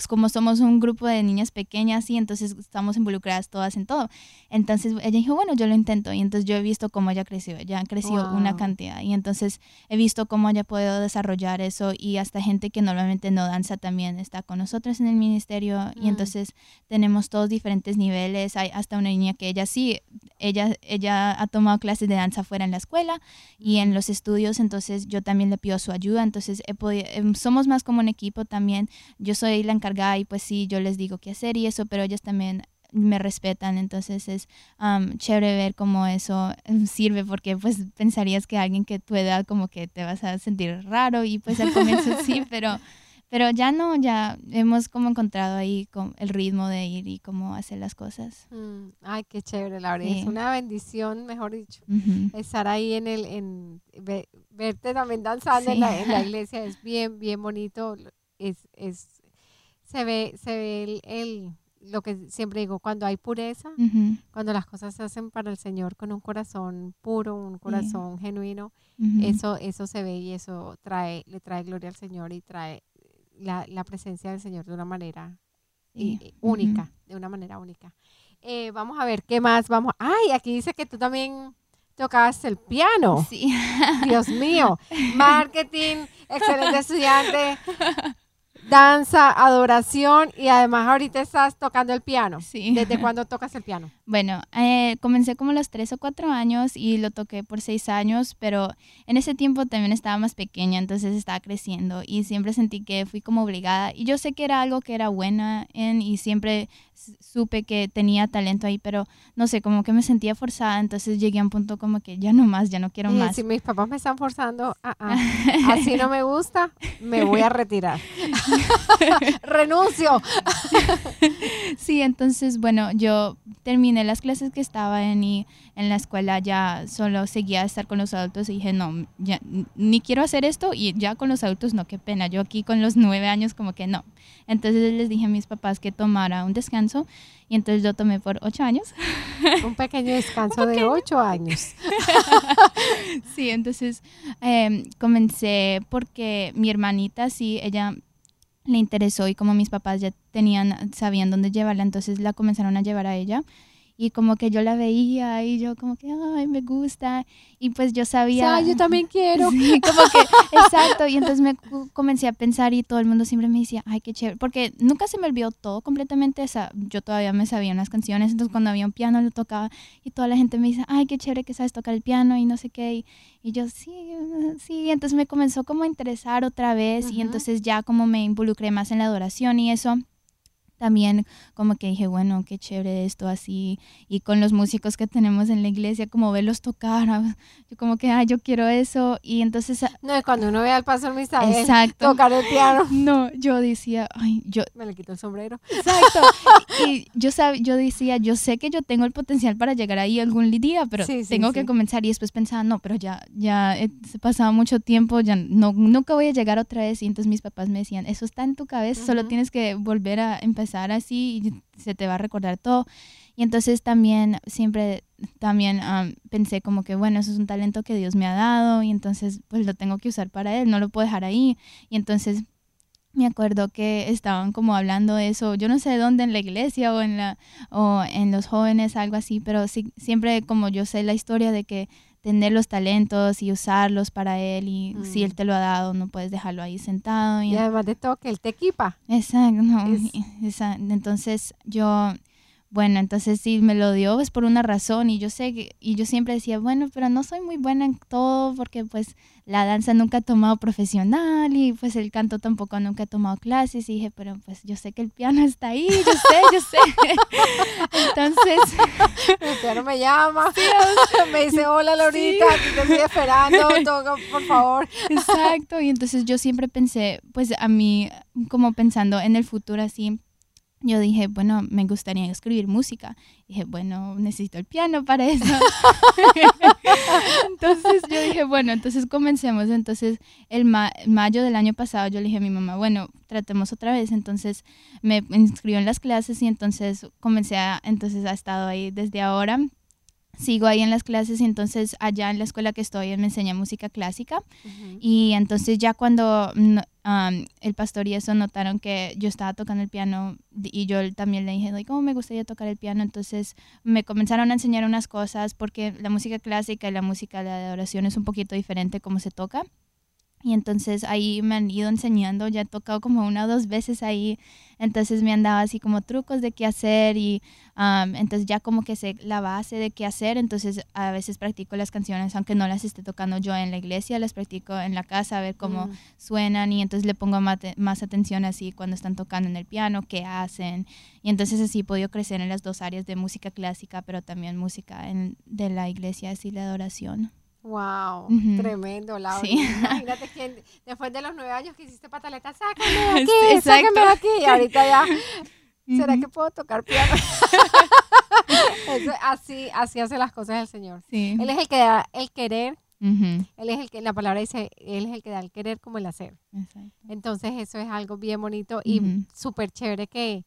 como somos un grupo de niñas pequeñas y entonces estamos involucradas todas en todo. Entonces ella dijo, bueno, yo lo intento y entonces yo he visto cómo ella creció, ella ha crecido una cantidad. Y entonces he visto cómo ella ha podido desarrollar eso y hasta gente que normalmente no danza también está con nosotros en el ministerio. Y mm. entonces tenemos todos diferentes niveles, hay hasta una niña que ella sí, ella, ella ha tomado clases de danza fuera en la escuela y en los estudios, entonces yo también le pido su ayuda, entonces he podido, em, somos más como un equipo también, yo soy la encargada y pues sí, yo les digo qué hacer y eso, pero ellos también me respetan, entonces es chévere ver cómo eso em, sirve porque pues pensarías que alguien que tu edad como que te vas a sentir raro y pues al comienzo sí, pero pero ya no, ya hemos como encontrado ahí con el ritmo de ir y cómo hacer las cosas. Mm, ay, qué chévere, Laura. Es una bendición, mejor dicho, estar ahí en el, en verte también danzando en, la, en, la, iglesia. Es bien, bien bonito. Es, es se ve, se ve el, lo que siempre digo, cuando hay pureza, cuando las cosas se hacen para el Señor con un corazón puro, un corazón genuino, eso, eso se ve y eso trae, le trae gloria al Señor y trae la, la presencia del Señor de una manera única, de una manera única. Eh, vamos a ver qué más vamos. Ay, aquí dice que tú también tocabas el piano. Sí. Dios mío. Marketing, excelente estudiante, danza, adoración y además ahorita estás tocando el piano. Sí. ¿Desde cuándo tocas el piano? Bueno, eh, comencé como a los tres o cuatro años y lo toqué por seis años, pero en ese tiempo también estaba más pequeña, entonces estaba creciendo y siempre sentí que fui como obligada. Y yo sé que era algo que era buena en y siempre supe que tenía talento ahí, pero no sé, como que me sentía forzada, entonces llegué a un punto como que ya no más, ya no quiero más. Si mis papás me están forzando, ah, ah, así no me gusta, me voy a retirar. Renuncio. sí, entonces, bueno, yo terminé las clases que estaba en y en la escuela ya solo seguía a estar con los adultos y dije, no, ya ni quiero hacer esto y ya con los adultos no, qué pena. Yo aquí con los nueve años como que no. Entonces les dije a mis papás que tomara un descanso y entonces yo tomé por ocho años. Un pequeño descanso de ocho años. sí, entonces em, comencé porque mi hermanita, sí, ella le interesó y como mis papás ya tenían, sabían dónde llevarla, entonces la comenzaron a llevar a ella y como que yo la veía y yo como que, ay, me gusta. Y pues yo sabía... yo también quiero. Sí, como que, exacto. Y entonces me comencé a pensar y todo el mundo siempre me decía, ay, qué chévere. Porque nunca se me olvidó todo completamente. esa yo todavía me sabía unas canciones, entonces cuando había un piano lo tocaba y toda la gente me dice, ay, qué chévere que sabes tocar el piano y no sé qué. Y, y yo, sí, sí. Entonces me comenzó como a interesar otra vez y entonces ya como me involucré más en la adoración y eso también como que dije, bueno, qué chévere esto así, y con los músicos que tenemos en la iglesia, como verlos tocar, ah, yo como que, ay, yo quiero eso, y entonces... Ah, no, cuando uno ve al pastor Misael exacto, tocar el piano. No, yo decía, ay, yo... Me le quito el sombrero. Exacto, y yo, sab, yo decía, yo sé que yo tengo el potencial para llegar ahí algún día, pero tengo que comenzar, y después pensaba, no, pero ya, ya he pasado mucho tiempo, ya no, nunca voy a llegar otra vez, y entonces mis papás me decían, eso está en tu cabeza, solo tienes que volver a empezar así y se te va a recordar todo. Y entonces también siempre también pensé como que, bueno, eso es un talento que Dios me ha dado y entonces pues lo tengo que usar para Él, no lo puedo dejar ahí. Y entonces me acuerdo que estaban como hablando de eso, yo no sé dónde, en la iglesia o en, la, o en los jóvenes, algo así, pero sí, siempre como yo sé la historia de que tener los talentos y usarlos para él y si él mm. te lo ha dado no puedes dejarlo ahí sentado. Y, además de todo que él te equipa. Exacto, entonces yo bueno, entonces sí me lo dio es por una razón y yo sé que, y yo siempre decía, bueno, pero no soy muy buena en todo porque pues la danza nunca he tomado profesional y pues el canto tampoco nunca he tomado clases y dije, pero pues yo sé que el piano está ahí, yo sé, yo sé. entonces... El piano me llama, me dice, hola Lorita, te estoy esperando, toca, por favor. Exacto, y entonces yo siempre pensé, pues a mí, como pensando en el futuro así, yo dije, bueno, me gustaría escribir música. dije, bueno, necesito el piano para eso. entonces yo dije, bueno, entonces comencemos. Entonces, el mayo del año pasado yo le dije a mi mamá, bueno, tratemos otra vez. Entonces me inscribió en las clases y entonces comencé a, entonces ha estado ahí desde ahora sigo ahí en las clases y entonces allá en la escuela que estoy me enseña música clásica y entonces ya cuando el pastor y eso notaron que yo estaba tocando el piano y yo también le dije, ¿cómo me gustaría tocar el piano? Entonces me comenzaron a enseñar unas cosas porque la música clásica y la música de adoración es un poquito diferente cómo se toca. Y entonces ahí me han ido enseñando, ya he tocado como una o dos veces ahí, entonces me han dado así como trucos de qué hacer y entonces ya como que sé la base de qué hacer, entonces a veces practico las canciones, aunque no las esté tocando yo en la iglesia, las practico en la casa a ver cómo mm. suenan y entonces le pongo más, atención así cuando están tocando en el piano, qué hacen. Y entonces así he podido crecer en las dos áreas de música clásica, pero también música en, de la iglesia, así la adoración. Wow, tremendo, Laura. Imagínate que después de los nueve años que hiciste pataleta, sácame de aquí, sácame de aquí. Y ahorita ya, ¿será que puedo tocar piano? así, así hace las cosas el Señor. Él es el que da el querer. Él es el que, la palabra dice, Él es el que da el querer como el hacer. Entonces eso es algo bien bonito y súper chévere que,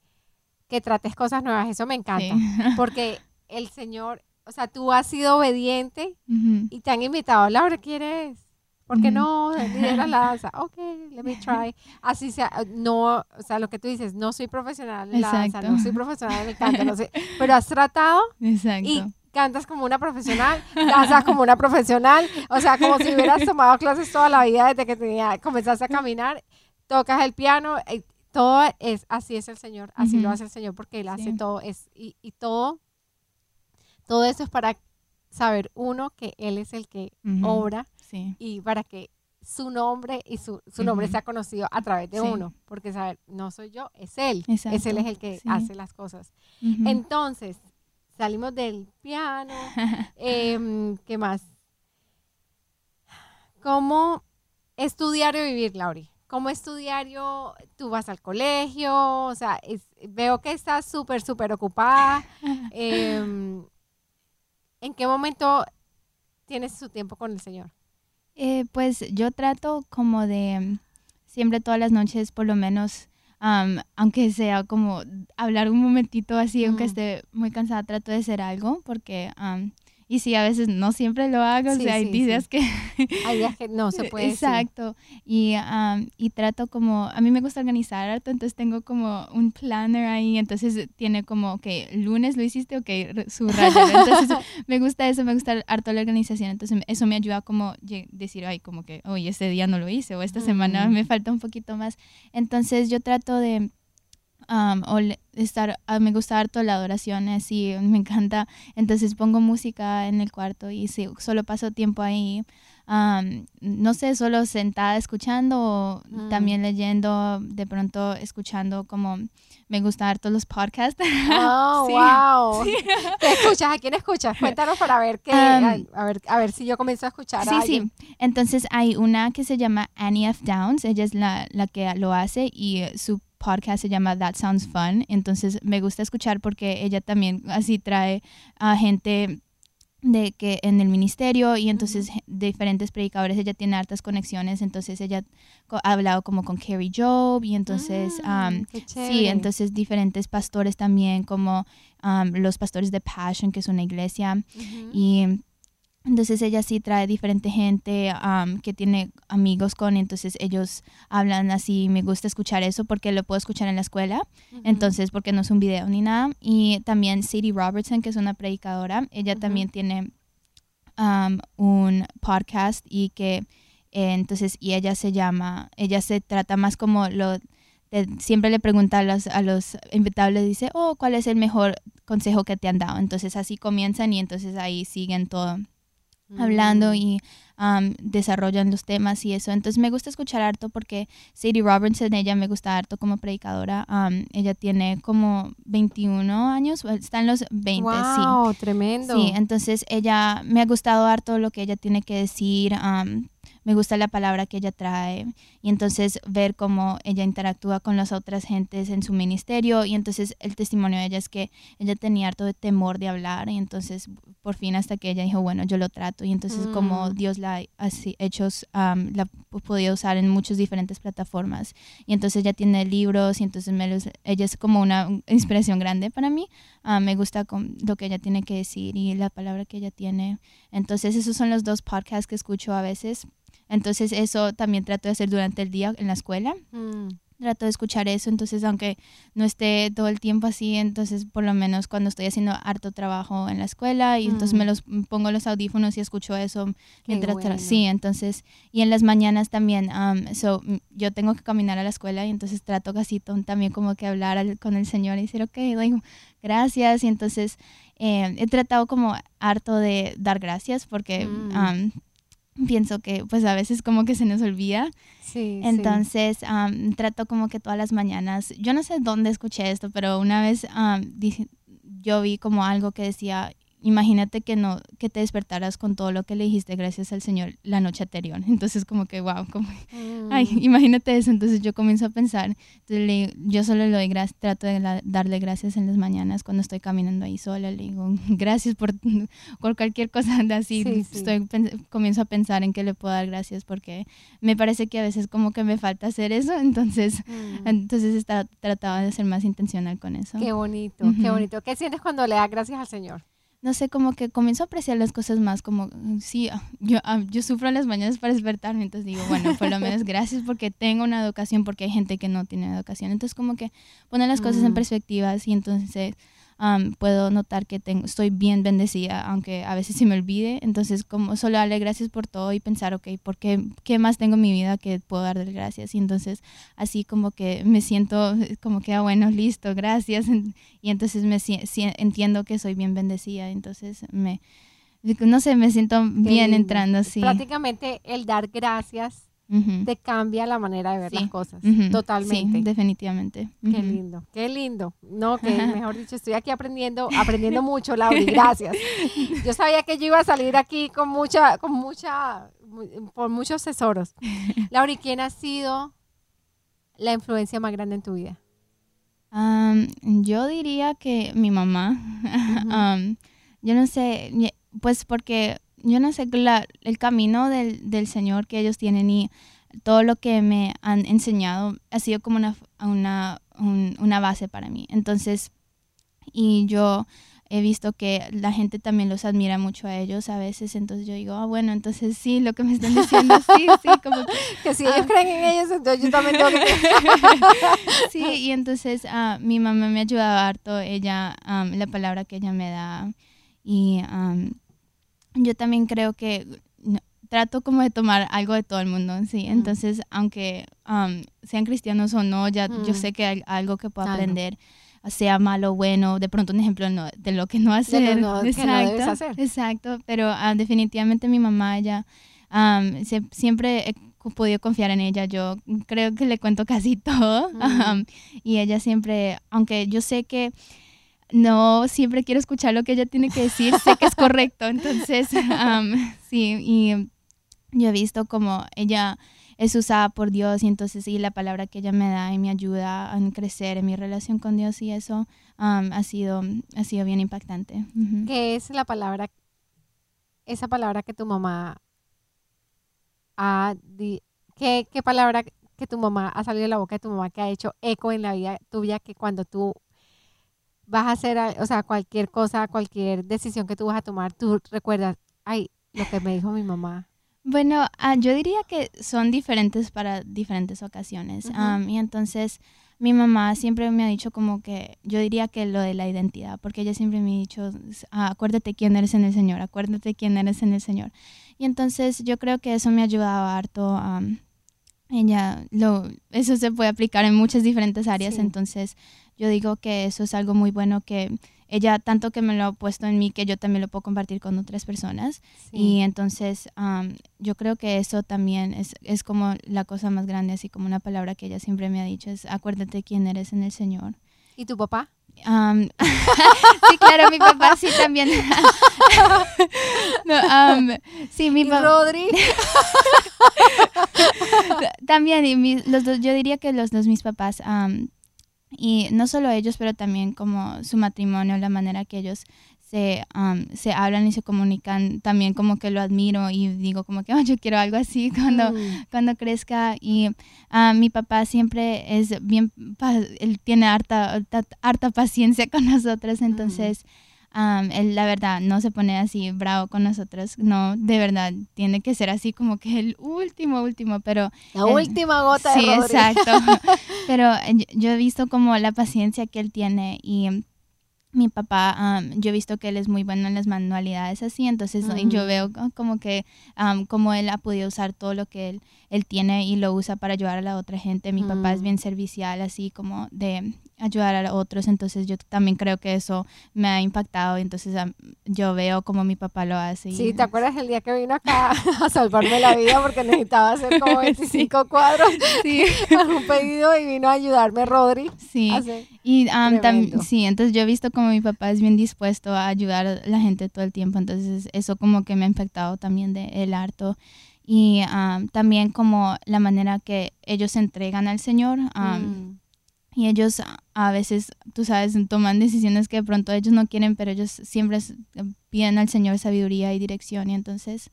que trates cosas nuevas. Eso me encanta. Porque el Señor o sea, tú has sido obediente y te han invitado, Laura, ¿quieres? ¿Por qué no lideras la danza? Ok, let me try. Así sea, no, o sea, lo que tú dices, no soy profesional en la danza, no soy profesional en el canto, no sé, pero has tratado Exacto. y cantas como una profesional, danzas como una profesional, o sea, como si hubieras tomado clases toda la vida desde que tenía, comenzaste a caminar, tocas el piano, eh, todo es, así es el Señor, así lo hace el Señor, porque Él hace todo, es, y, y, todo, todo eso es para saber, uno, que Él es el que obra, y para que su nombre y su, su nombre sea conocido a través de uno, porque saber, no soy yo, es Él, es Él es el que hace las cosas. Entonces, salimos del piano, em, ¿qué más? ¿Cómo estudiar y vivir, Lauri? ¿Cómo estudiar tú vas al colegio? O sea, veo que estás súper, súper ocupada. Em, ¿En qué momento tienes su tiempo con el Señor? Eh, pues yo trato como de siempre todas las noches por lo menos aunque sea como hablar un momentito así, aunque esté muy cansada, trato de hacer algo porque y sí, a veces no siempre lo hago, o sea, hay días que... hay días que no se puede. Exacto. Y, y trato como, a mí me gusta organizar harto, entonces tengo como un planner ahí, entonces tiene como, que lunes lo hiciste, ok, subraya. Entonces me gusta eso, me gusta harto la organización, entonces eso me ayuda como decir, ay, como que, oye, este día no lo hice, o esta semana me falta un poquito más. Entonces yo trato de o estar, ah, me gusta harto la adoración, así, me encanta. Entonces pongo música en el cuarto y sí, solo paso tiempo ahí. no sé, solo sentada escuchando o mm. también leyendo, de pronto escuchando como me gusta harto los podcasts. Oh, wow. ¿Qué escuchas? ¿A quién escuchas? Cuéntanos para ver qué, a, ver, a ver si yo comienzo a escuchar. Sí, sí. Entonces hay una que se llama Annie F. Downs, ella es la, la que lo hace y su podcast se llama That Sounds Fun. Entonces me gusta escuchar porque ella también así trae a gente de que en el ministerio y entonces diferentes predicadores, ella tiene hartas conexiones, entonces ella ha hablado como con Carrie Job y entonces, mm, sí, entonces diferentes pastores también como los pastores de Passion, que es una iglesia, y entonces ella sí trae diferente gente que tiene amigos con, entonces ellos hablan así, me gusta escuchar eso porque lo puedo escuchar en la escuela, entonces porque no es un video ni nada. Y también Sadie Robertson, que es una predicadora, ella también tiene un podcast y que eh, entonces, y ella se llama, ella se trata más como lo, siempre le pregunta a los, a los invitados, dice, oh, ¿cuál es el mejor consejo que te han dado? Entonces así comienzan y entonces ahí siguen todo hablando mm. y desarrollan los temas y eso. Entonces me gusta escuchar harto porque Sadie Robertson, ella me gusta harto como predicadora. ella tiene como 21 años, está en los 20, wow, tremendo. Sí, entonces ella me ha gustado harto lo que ella tiene que decir me gusta la palabra que ella trae y entonces ver cómo ella interactúa con las otras gentes en su ministerio y entonces el testimonio de ella es que ella tenía harto de temor de hablar y entonces por fin hasta que ella dijo bueno yo lo trato y entonces como mm. Dios la ha hecho la ha podido usar en muchas diferentes plataformas. Y entonces ella tiene libros y entonces me ella es como una inspiración grande para mí. Me gusta lo que ella tiene que decir y la palabra que ella tiene. Entonces esos son los dos podcasts que escucho a veces entonces eso también trato de hacer durante el día en la escuela. Mm. Trato de escuchar eso, entonces aunque no esté todo el tiempo así, entonces por lo menos cuando estoy haciendo harto trabajo en la escuela y entonces me mm. los pongo los audífonos y escucho eso mientras sí, entonces y en las mañanas también, um, so, yo tengo que caminar a la escuela y entonces trato casi también como que hablar con el Señor y decir, ok, gracias y entonces eh, he tratado como harto de dar gracias porque mm. um, pienso que pues a veces como que se nos olvida. Sí, Entonces trato como que todas las mañanas, yo no sé dónde escuché esto, pero una vez yo vi como algo que decía, imagínate que no que te despertaras con todo lo que le dijiste gracias al Señor la noche anterior. Entonces como que wow, como ay, mm. imagínate eso. Entonces yo comienzo a pensar, entonces yo solo le doy gracias, trato de darle gracias en las mañanas cuando estoy caminando ahí sola, le digo gracias por, por cualquier cosa así. Estoy comienzo a pensar en que le puedo dar gracias porque me parece que a veces como que me falta hacer eso, entonces mm. entonces está tratado de ser más intencional con eso. Qué bonito, qué bonito. ¿Qué sientes cuando le das gracias al Señor? No sé, como que comienzo a apreciar las cosas más, como, sí, ah, yo, ah, yo sufro las mañanas para despertarme, entonces digo, bueno, por lo menos gracias porque tengo una educación, porque hay gente que no tiene educación, entonces como que poner las cosas en mm. perspectivas y entonces puedo notar que tengo, estoy bien bendecida, aunque a veces se me olvide. Entonces, como solo darle gracias por todo y pensar, ok, ¿por qué, qué más tengo en mi vida que puedo darle gracias? Y entonces, así como que me siento como que, ah, bueno, listo, gracias. Y entonces me entiendo que soy bien bendecida. Entonces, me, no sé, me siento bien entrando, sí. Prácticamente el dar gracias te cambia la manera de ver las cosas. Totalmente. Sí, definitivamente. Qué lindo, qué lindo. No, que mejor dicho, estoy aquí aprendiendo, aprendiendo mucho, Laura, gracias. Yo sabía que yo iba a salir aquí con mucha, con mucha, por muchos tesoros. Laura, ¿quién ha sido la influencia más grande en tu vida? yo diría que mi mamá. yo no sé, pues porque yo no sé, el camino del, del, Señor que ellos tienen y todo lo que me han enseñado ha sido como una, una, una base para mí. Entonces, y yo he visto que la gente también los admira mucho a ellos a veces, entonces yo digo, ah, bueno, entonces sí, lo que me están diciendo, sí, sí, como que, si ellos ah. creen en ellos, entonces yo también tengo que Sí, y entonces uh, mi mamá me ha ayudado harto, ella, la palabra que ella me da, y yo también creo que trato como de tomar algo de todo el mundo, sí. Entonces, aunque sean cristianos o no, ya yo sé que hay algo que puedo aprender, sea malo o bueno, de pronto un ejemplo de lo que no hacer. exacto, hacer. Exacto, pero ah, definitivamente mi mamá, ella, siempre he podido confiar en ella. Yo creo que le cuento casi todo. y ella siempre, aunque yo sé que no siempre quiero escuchar lo que ella tiene que decir, sé que es correcto. Entonces, sí, y yo he visto como ella es usada por Dios y entonces sí, la palabra que ella me da y me ayuda a crecer en mi relación con Dios y eso ha, sido, ha sido bien impactante. ¿Qué es la palabra, esa palabra que tu mamá ha, ¿qué, qué palabra que tu mamá ha salido de la boca de tu mamá que ha hecho eco en la vida tuya que cuando tú vas a hacer, o sea, cualquier cosa, cualquier decisión que tú vas a tomar, tú recuerdas, ay, lo que me dijo mi mamá. Bueno, ah, yo diría que son diferentes para diferentes ocasiones. y entonces mi mamá siempre me ha dicho como que, yo diría que lo de la identidad, porque ella siempre me ha dicho, ah, acuérdate quién eres en el Señor, acuérdate quién eres en el Señor. Y entonces yo creo que eso me ha ayudado harto. ella, lo, eso se puede aplicar en muchas diferentes áreas, entonces yo digo que eso es algo muy bueno que ella tanto que me lo ha puesto en mí que yo también lo puedo compartir con otras personas y entonces yo creo que eso también es, es como la cosa más grande así como una palabra que ella siempre me ha dicho es acuérdate quién eres en el Señor y tu papá sí, claro, mi papá sí también. sí, mi papá. Rodri? también, y los dos, yo diría que los dos mis papás y no solo ellos, pero también como su matrimonio, la manera que ellos se, se hablan y se comunican, también como que lo admiro y digo como que oh, yo quiero algo así cuando, mm. cuando crezca. Y mi papá siempre es bien, él tiene harta, harta, paciencia con nosotros, entonces él la verdad no se pone así bravo con nosotros, no, de verdad tiene que ser así como que el último, último, pero... La última gota de Sí, exacto. pero yo he visto como la paciencia que él tiene y mi papá, yo he visto que él es muy bueno en las manualidades así, entonces yo veo como que como él ha podido usar todo lo que él, él tiene y lo usa para ayudar a la otra gente. Mi papá es mm. bien servicial, así como de ayudar a otros, entonces yo también creo que eso me ha impactado, entonces yo veo como mi papá lo hace. Sí, ¿te acuerdas el día que vino acá a salvarme la vida porque necesitaba hacer como 25 cuadros? Sí. un pedido y vino a ayudarme Rodri. Sí. Y también, sí, entonces yo he visto como mi papá es bien dispuesto a ayudar a la gente todo el tiempo, entonces eso como que me ha impactado también de el harto y también como la manera que ellos se entregan al Señor. Mm. Y ellos a veces, tú sabes, toman decisiones que de pronto ellos no quieren, pero ellos siempre piden al Señor sabiduría y dirección. Y entonces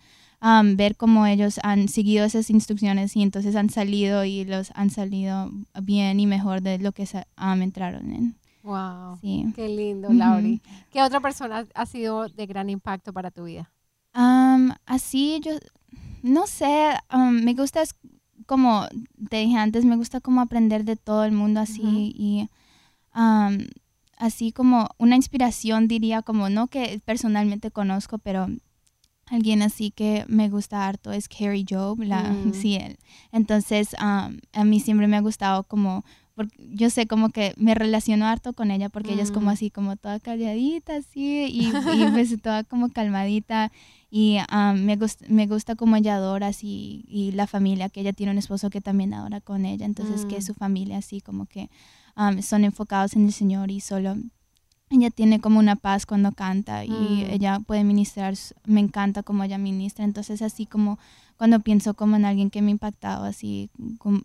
ver cómo ellos han seguido esas instrucciones y entonces han salido y los han salido bien y mejor de lo que entraron en. Wow. Sí. Qué lindo, Lauri. ¿Qué otra persona ha sido de gran impacto para tu vida? así yo, no sé, me gusta como te dije antes, me gusta como aprender de todo el mundo así y así como una inspiración, diría, como no que personalmente conozco, pero alguien así que me gusta harto es Carrie Job, la, mm. sí, él. Entonces, a mí siempre me ha gustado como, porque yo sé como que me relaciono harto con ella porque ella es como mm. así, como toda calladita, así, y, y pues toda como calmadita. Y me, gusta, me gusta como ella adora así, y la familia, que ella tiene un esposo que también adora con ella, entonces que mm. su familia así como que son enfocados en el Señor y solo ella tiene como una paz cuando canta y mm. ella puede ministrar, me encanta como ella ministra, entonces así como cuando pienso como en alguien que me ha impactado, así,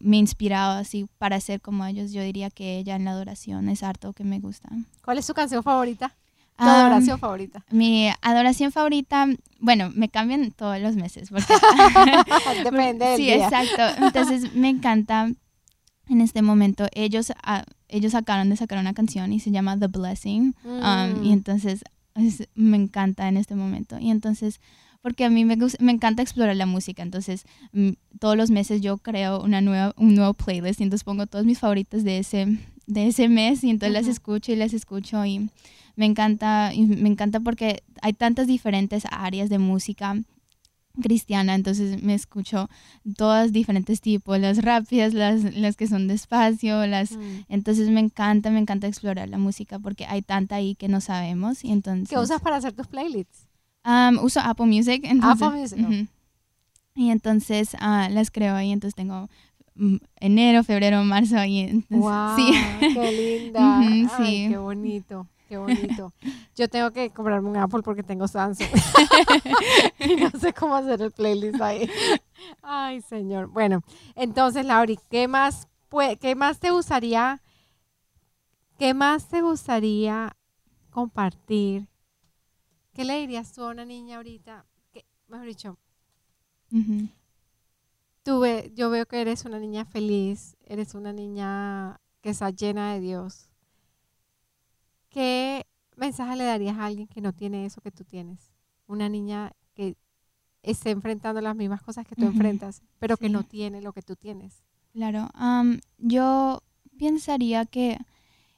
me ha inspirado así para ser como ellos, yo diría que ella en la adoración es harto que me gusta. ¿Cuál es su canción favorita? ¿Tu adoración favorita? Mi adoración favorita, bueno, me cambian todos los meses. Porque Depende del Sí, exacto. Entonces me encanta en este momento, ellos, ah, ellos acaban de sacar una canción y se llama The Blessing. Um, y mm. entonces me encanta en este momento. Y entonces, porque a mí me, me encanta explorar la música. Entonces, mm, todos los meses yo creo una nueva, un nuevo playlist y entonces pongo todos mis favoritos de ese, de ese mes y entonces las escucho y las escucho y me encanta, me encanta porque hay tantas diferentes áreas de música cristiana, entonces me escucho todas diferentes tipos, las rápidas, las, las que son despacio, las mm. entonces me encanta, me encanta explorar la música porque hay tanta ahí que no sabemos y entonces ¿Qué usas para hacer tus playlists? uso Apple Music, entonces, Apple Music. Y entonces uh, las creo ahí, entonces tengo mm, enero, febrero, marzo y wow, sí. qué linda. sí. qué bonito. Qué bonito. Yo tengo que comprarme un Apple porque tengo Samsung. y no sé cómo hacer el playlist ahí. Ay, señor. Bueno, entonces, Lauri, ¿qué más, qué más te gustaría, qué más te gustaría compartir? ¿Qué le dirías tú a una niña ahorita? Que, mejor dicho, yo veo que eres una niña feliz, eres una niña que está llena de Dios ¿qué mensaje le darías a alguien que no tiene eso que tú tienes? Una niña que esté enfrentando las mismas cosas que tú enfrentas, pero que no tiene lo que tú tienes. Claro, yo pensaría que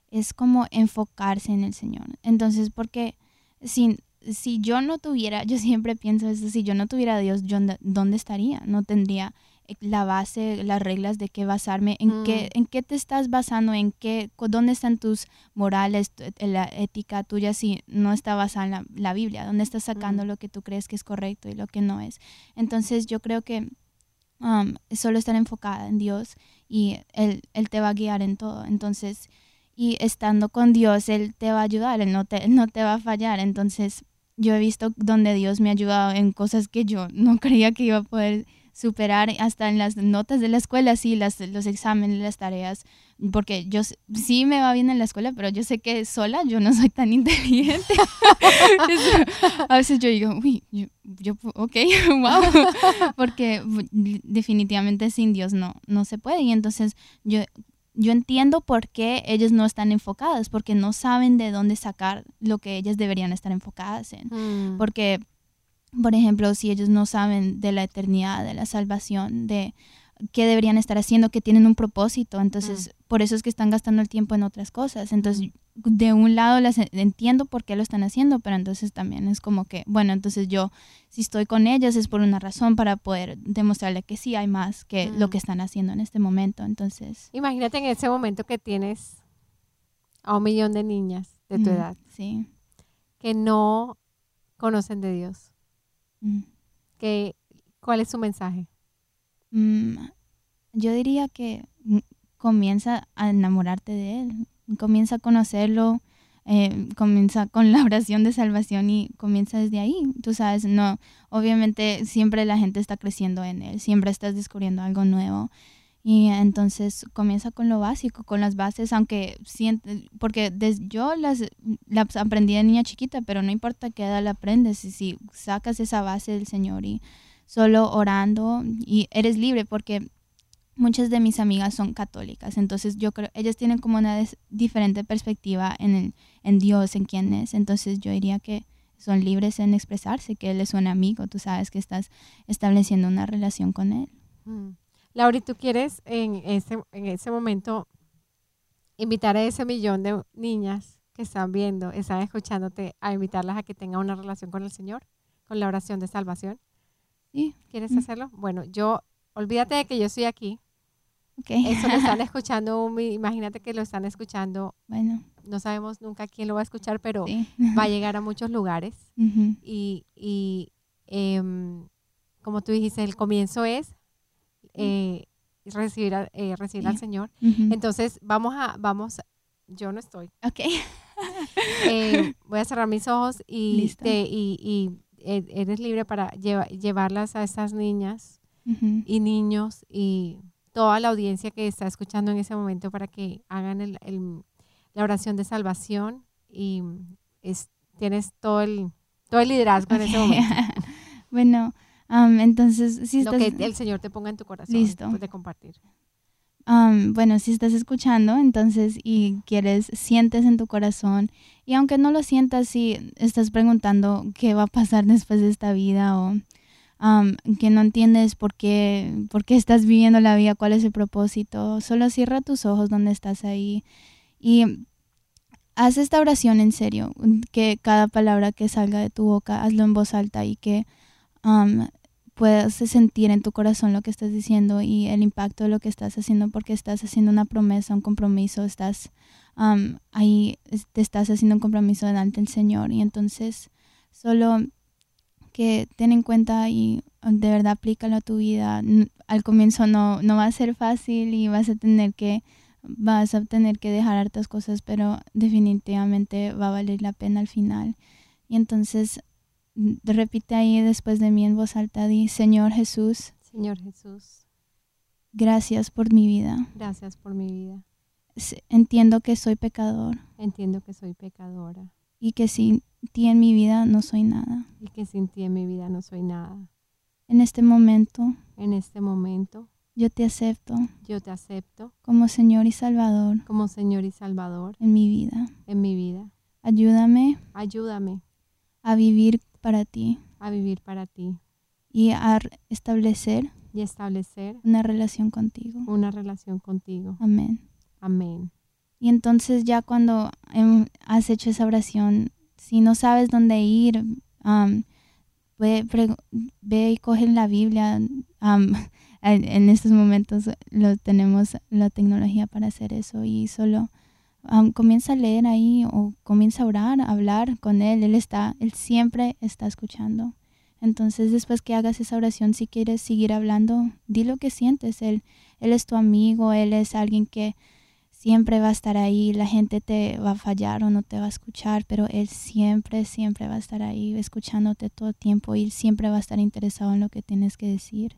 es como enfocarse en el Señor. Entonces, porque si, si yo no tuviera, yo siempre pienso eso, si yo no tuviera a Dios, yo, ¿dónde estaría? No tendría la base, las reglas de qué basarme, en, qué, mm. en qué te estás basando, en qué, dónde están tus morales, la ética tuya si no está basada en la, Biblia, dónde estás sacando lo que tú crees que es correcto y lo que no es. Entonces yo creo que um, solo estar enfocada en Dios y él, él te va a guiar en todo. Entonces, y estando con Dios, Él te va a ayudar, Él no te, no te va a fallar. Entonces, yo he visto donde Dios me ha ayudado en cosas que yo no creía que iba a poder superar hasta en las notas de la escuela, sí, las, los exámenes, las tareas, porque yo sí me va bien en la escuela, pero yo sé que sola yo no soy tan inteligente. a veces yo digo, uy, yo, yo, ok, wow, porque definitivamente sin Dios no, no se puede. Y entonces yo, yo entiendo por qué ellos no están enfocadas, porque no saben de dónde sacar lo que ellas deberían estar enfocadas en. Mm. Porque por ejemplo, si ellos no saben de la eternidad, de la salvación, de qué deberían estar haciendo, que tienen un propósito, entonces mm. por eso es que están gastando el tiempo en otras cosas. Entonces, mm. de un lado las entiendo por qué lo están haciendo, pero entonces también es como que, bueno, entonces yo si estoy con ellas es por una razón para poder demostrarle que sí hay más que lo que mm. están haciendo en este momento. Entonces, imagínate en ese momento que tienes a un millón de niñas de tu edad, sí, que no conocen de Dios Mm. ¿Cuál es su mensaje? Mm, yo diría que comienza a enamorarte de Él, comienza a conocerlo, eh, comienza con la oración de salvación y comienza desde ahí. Tú sabes, no, obviamente siempre la gente está creciendo en Él, siempre estás descubriendo algo nuevo. Y entonces comienza con lo básico, con las bases, aunque siente, porque yo las, las aprendí de niña chiquita, pero no importa qué edad la aprendes, si, si sacas esa base del Señor y solo orando y eres libre, porque muchas de mis amigas son católicas, entonces yo creo, ellas tienen como una diferente perspectiva en, el, en Dios, en quién es, entonces yo diría que son libres en expresarse, que Él es un amigo, tú sabes que estás estableciendo una relación con Él. Mm. Laura, ¿tú quieres en ese, en ese momento invitar a ese millón de niñas que están viendo, están escuchándote, a invitarlas a que tengan una relación con el Señor, con la oración de salvación. Sí. ¿Quieres hacerlo? Bueno, yo, olvídate de que yo estoy aquí. Ok. Eso lo están escuchando, imagínate que lo están escuchando, Bueno, no sabemos nunca quién lo va a escuchar, pero sí. va a llegar a muchos lugares. Y, y em, como tú dijiste, el comienzo es eh, recibir, a- eh, recibir al. Señor. Ujú. Entonces, vamos a, vamos, yo no estoy. Ok. Eh, voy a cerrar mis ojos y, te- y, y, eh, eres libre para lleva- llevarlas a estas niñas Ujú. y niños y toda la audiencia que está escuchando en ese momento para que hagan el- el- la oración de salvación y es, tienes todo el, todo el liderazgo en ese momento. bueno, am, entonces, si Lo estás, que el Señor te ponga en tu corazón Listo. después de compartir. bueno, si estás escuchando, entonces, y quieres, sientes en tu corazón, y aunque no lo sientas, si estás preguntando qué va a pasar después de esta vida o am, que no entiendes por qué, por qué estás viviendo la vida, cuál es el propósito, solo cierra tus ojos donde estás ahí y haz esta oración en serio, que cada palabra que salga de tu boca, hazlo en voz alta y que am, puedas sentir en tu corazón lo que estás diciendo y el impacto de lo que estás haciendo porque estás haciendo una promesa, un compromiso, estás am, ahí, te estás haciendo un compromiso delante del Señor y entonces solo que ten en cuenta y um, de verdad aplícalo a tu vida. Al comienzo no, no va a ser fácil y vas a tener que vas a tener que dejar hartas cosas, pero definitivamente va a valer la pena al final. Y entonces repite ahí después de mí en voz alta, di, Señor Jesús, Señor Jesús, gracias por mi vida. gracias por mi vida. Entiendo que soy pecador Entiendo que soy pecadora y que sin ti en mi vida no soy nada. y que sin ti en mi vida no soy nada. En este momento En este momento yo te acepto yo te acepto como Señor y Salvador como Señor y Salvador en mi vida. en mi vida. Ayúdame Ayúdame a vivir para ti a vivir para ti y a establecer y establecer una relación contigo. una relación contigo. Amén. Amén. Y entonces ya cuando em, has hecho esa oración, si no sabes dónde ir, ve, ve y coge la Biblia. en estos momentos lo tenemos la tecnología para hacer eso y solo comienza a leer ahí o comienza a orar, a hablar con él. Él está, él siempre está escuchando. Entonces después que hagas esa oración, si quieres seguir hablando, di lo que sientes. Él, él es tu amigo, él es alguien que siempre va a estar ahí, la gente te va a fallar o no te va a escuchar, pero Él siempre, siempre va a estar ahí escuchándote todo el tiempo y siempre va a estar interesado en lo que tienes que decir.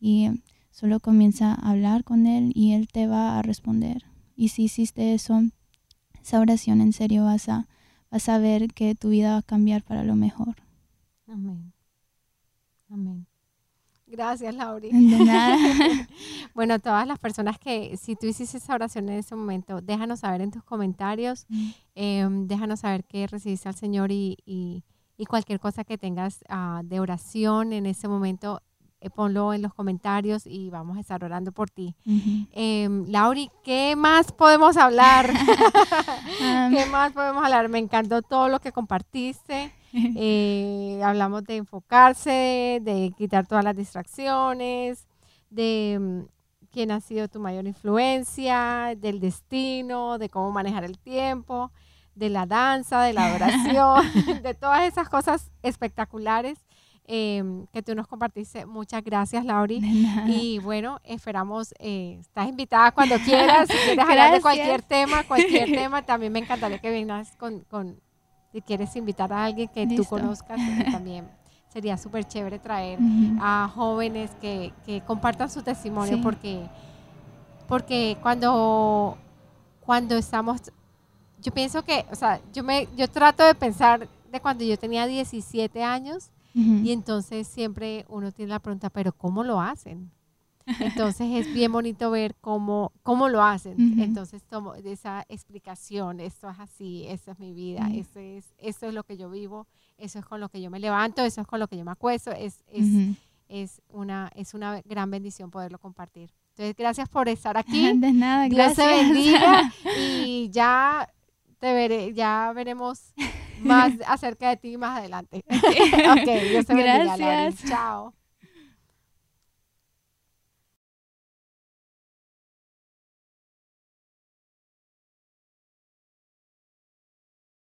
Y solo comienza a hablar con Él y Él te va a responder. Y si hiciste eso, esa oración en serio vas a, vas a ver que tu vida va a cambiar para lo mejor. Amén. Amén. Gracias, Lauri. De nada. bueno, a todas las personas que, si tú hiciste esa oración en ese momento, déjanos saber en tus comentarios, em, déjanos saber que recibiste al Señor y, y- y cualquier cosa que tengas ah, de oración en ese momento, eh, ponlo en los comentarios y vamos a estar orando por ti. Em, Lauri, ¿qué más podemos hablar? Am, ¿Qué más podemos hablar? Me encantó todo lo que compartiste. Eh, hablamos de enfocarse, de quitar todas las distracciones, de mm, quién ha sido tu mayor influencia, del destino, de cómo manejar el tiempo, de la danza, de la adoración, de todas esas cosas espectaculares em, que tú nos compartiste. Muchas gracias, Lauri. Y bueno, esperamos, eh, estás invitada cuando quieras, si quieres hablar de cualquier tema, cualquier tema, también me encantaría que vengas con, con si quieres invitar a alguien que tú Listo. conozcas, eh, también sería súper chévere traer a jóvenes que, que compartan su testimonio Sí. porque, porque cuando, cuando estamos, yo pienso que, o sea, yo, me, yo trato de pensar de cuando yo tenía 17 años Y entonces siempre uno tiene la pregunta, pero ¿cómo lo hacen? Entonces es bien bonito ver cómo, cómo lo hacen. Ujú. Entonces tomo esa explicación, esto es así, esta es mi vida, esto, es, esto es lo que yo vivo, eso es con lo que yo me levanto, eso es con lo que yo me acuesto, es, es, es, una, es una gran bendición poderlo compartir. Entonces gracias por estar aquí. De nada, Dios gracias. te bendiga y ya te veré, ya veremos más acerca de ti más adelante. ok, te bendiga, Gracias. Chao.